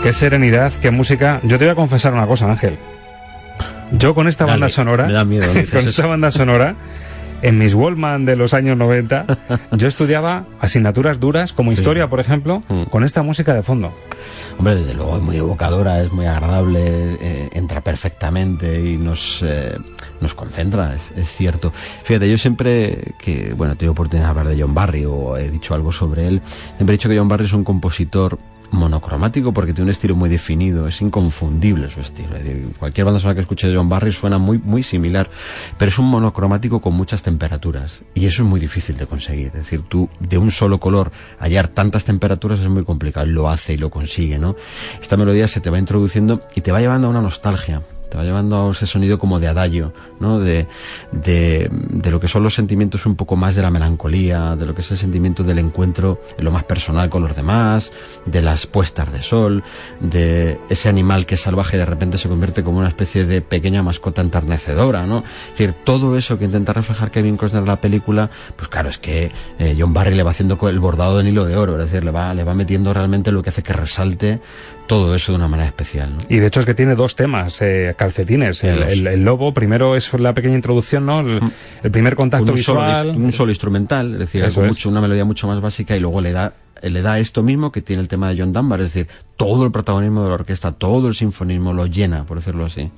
S11: Qué serenidad, qué música. Yo te voy a confesar una cosa, Ángel. Yo con esta
S27: Dale,
S11: banda sonora,
S27: me da miedo,
S11: con esta banda sonora, en mis Wallman de los años 90, yo estudiaba asignaturas duras, como historia, por ejemplo,
S27: Mm.
S11: con esta música de fondo.
S27: Hombre, desde luego es muy evocadora, es muy agradable, eh, entra perfectamente y nos, eh, nos concentra, es, es cierto. Fíjate, yo siempre que, bueno, he tenido oportunidad de hablar de John Barry o he dicho algo sobre él, siempre he dicho que John Barry es un compositor monocromático porque tiene un estilo muy definido, es inconfundible su estilo. Cualquier banda sonora que escuche de John Barry suena muy, muy similar, pero es un monocromático con muchas temperaturas y eso es muy difícil de conseguir. Es decir, tú de un solo color hallar tantas temperaturas es muy complicado. Lo hace y lo consigue, ¿no? Esta melodía se te va introduciendo y te va llevando a una nostalgia te va llevando a ese sonido como de adagio, ¿no? De, de, de, lo que son los sentimientos un poco más de la melancolía, de lo que es el sentimiento del encuentro en lo más personal con los demás, de las puestas de sol, de ese animal que es salvaje y de repente se convierte como una especie de pequeña mascota enternecedora, ¿no? Es decir, todo eso que intenta reflejar Kevin Costner en la película, pues claro, es que eh, John Barry le va haciendo el bordado de hilo de oro, es decir, le va, le va metiendo realmente lo que hace que resalte todo eso de una manera especial. ¿no?
S11: Y de hecho es que tiene dos temas, eh, calcetines. El, el, el, lobo, primero es la pequeña introducción, ¿no? El,
S27: Mm.
S11: el primer contacto
S27: un
S11: visual.
S27: Solo, un solo instrumental, es decir, algo
S11: es.
S27: mucho, una melodía mucho más básica y luego le da le da esto mismo que tiene el tema de John Dunbar, es decir, todo el protagonismo de la orquesta, todo el sinfonismo lo llena, por decirlo así.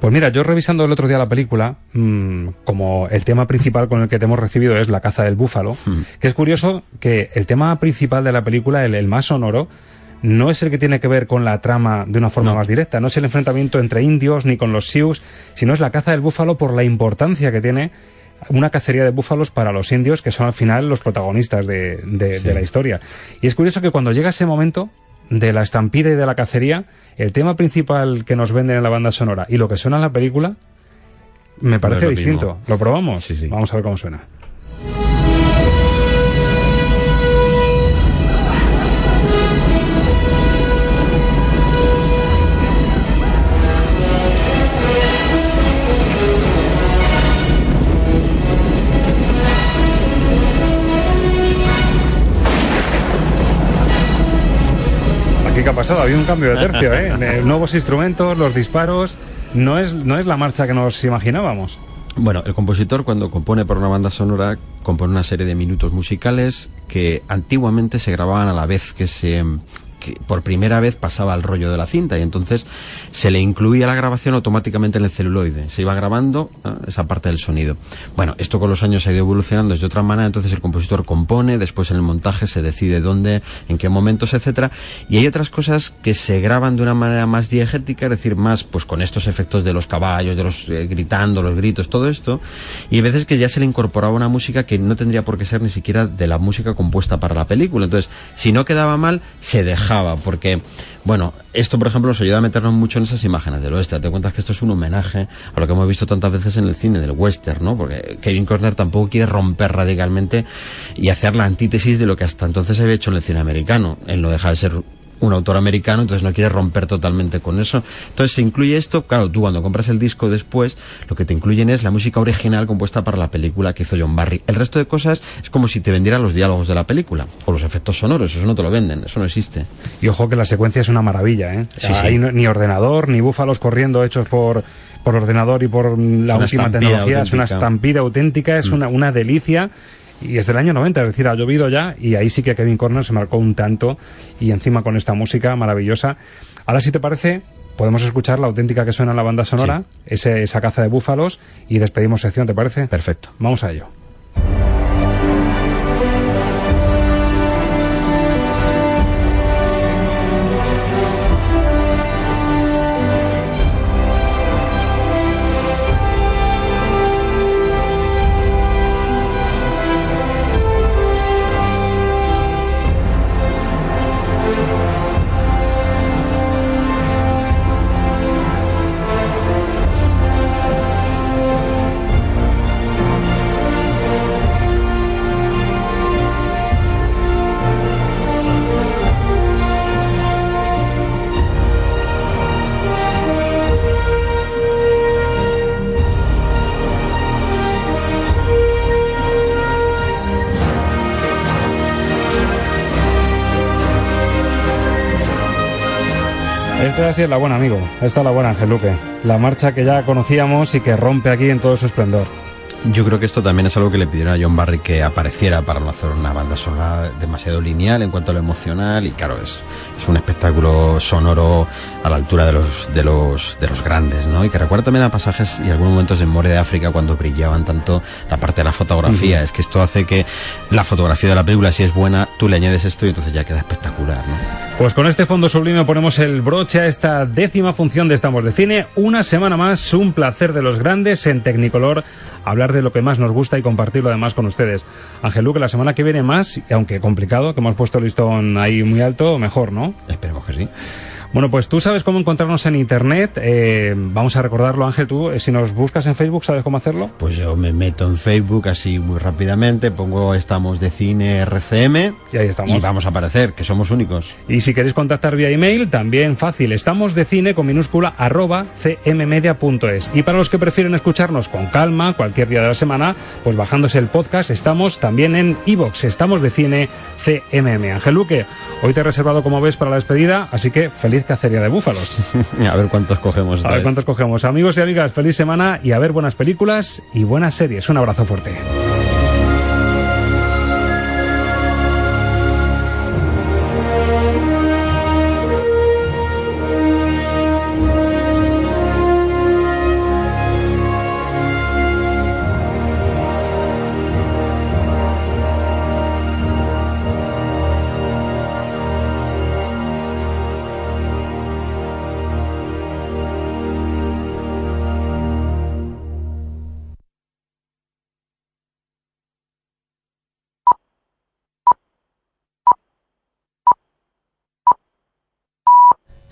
S11: Pues mira, yo revisando el otro día la película, mmm, como el tema principal con el que te hemos recibido es la caza del búfalo,
S27: Mm.
S11: que es curioso que el tema principal de la película, el, el más sonoro, no es el que tiene que ver con la trama de una forma
S27: No.
S11: más directa, no es el enfrentamiento entre indios ni con los sioux, sino es la caza del búfalo por la importancia que tiene una cacería de búfalos para los indios, que son al final los protagonistas de, de,
S27: Sí.
S11: de la historia. Y es curioso que cuando llega ese momento de la estampida y de la cacería, el tema principal que nos venden en la banda sonora y lo que suena en la película, me parece distinto.
S27: mismo.
S11: ¿Lo probamos?
S27: Sí, sí.
S11: Vamos a ver cómo suena. Qué ha pasado, había un cambio de tercio, ¿eh? Nuevos instrumentos, los disparos, no es, no es la marcha que nos imaginábamos.
S27: Bueno, el compositor cuando compone para una banda sonora compone una serie de minutos musicales que antiguamente se grababan a la vez que se por primera vez pasaba el rollo de la cinta y entonces se le incluía la grabación automáticamente en el celuloide. Se iba grabando esa parte del sonido. Bueno, esto con los años ha ido evolucionando de otra manera, entonces el compositor compone, después en el montaje se decide dónde, en qué momentos, etcétera, y hay otras cosas que se graban de una manera más diegética, es decir, más pues con estos efectos de los caballos, de los eh, gritando, los gritos, todo esto, y hay veces que ya se le incorporaba una música que no tendría por qué ser ni siquiera de la música compuesta para la película. Entonces, si no quedaba mal, se dejaba, porque, bueno, esto, por ejemplo, nos ayuda a meternos mucho en esas imágenes del oeste. Te cuentas que esto es un homenaje a lo que hemos visto tantas veces en el cine del western, ¿no? Porque Kevin Costner tampoco quiere romper radicalmente y hacer la antítesis de lo que hasta entonces había hecho en el cine americano. Él no deja de ser un autor americano, entonces no quiere romper totalmente con eso. Entonces se incluye esto, claro, tú cuando compras el disco después, lo que te incluyen es la música original compuesta para la película que hizo John Barry. El resto de cosas es como si te vendieran los diálogos de la película o los efectos sonoros, eso no te lo venden, eso no existe.
S11: Y ojo que la secuencia es una maravilla, ¿eh?
S27: Sí, sí.
S11: Hay no- ni ordenador, ni búfalos corriendo hechos por, por ordenador y por la última tecnología. Es una estampida auténtica, es
S27: Mm.
S11: una, una delicia. Y es del año 90, es decir, ha llovido ya y ahí sí que Kevin Corner se marcó un tanto y encima con esta música maravillosa. Ahora si te parece, podemos escuchar la auténtica que suena en la banda sonora, ese, esa caza de búfalos y despedimos sección, ¿te parece?
S27: Perfecto.
S11: Vamos a ello. Esta sí es la buena, amigo. Esta es la buena, Ángel Luque. La marcha que ya conocíamos y que rompe aquí en todo su esplendor.
S27: Yo creo que esto también es algo que le pidieron a John Barry que apareciera para no hacer una banda sonora demasiado lineal en cuanto a lo emocional y claro, es, es un espectáculo sonoro a la altura de los, de los, de los grandes, ¿no? Y que recuerda también a pasajes y algunos momentos en More de África cuando brillaban tanto la parte de la fotografía. Es que esto hace que la fotografía de la película, si es buena, tú le añades esto y entonces ya queda espectacular, ¿no?
S11: Pues con este fondo sublime ponemos el broche a esta décima función de Estamos de Cine. Una semana más, un placer de los grandes en Tecnicolor hablar de lo que más nos gusta y compartirlo además con ustedes. Ángel que la semana que viene más, y aunque complicado, que hemos puesto el listón ahí muy alto, mejor, ¿no?
S27: Esperemos que sí.
S11: Bueno, pues tú sabes cómo encontrarnos en internet. Eh, vamos a recordarlo, Ángel. Tú, eh, si nos buscas en Facebook, ¿sabes cómo hacerlo?
S27: Pues yo me meto en Facebook así muy rápidamente, pongo Estamos de Cine RCM.
S11: Y ahí estamos.
S27: Y vamos a aparecer, que somos únicos.
S11: Y si queréis contactar vía email, también fácil. Estamos de cine con minúscula arroba cmmedia.es. Y para los que prefieren escucharnos con calma, cualquier día de la semana, pues bajándose el podcast, estamos también en iVox. Estamos de Cine CMM. Ángel Luque, hoy te he reservado, como ves, para la despedida, así que feliz cacería de búfalos.
S27: a ver cuántos cogemos.
S11: A ver cuántos cogemos. Amigos y amigas, feliz semana y a ver buenas películas y buenas series. Un abrazo fuerte.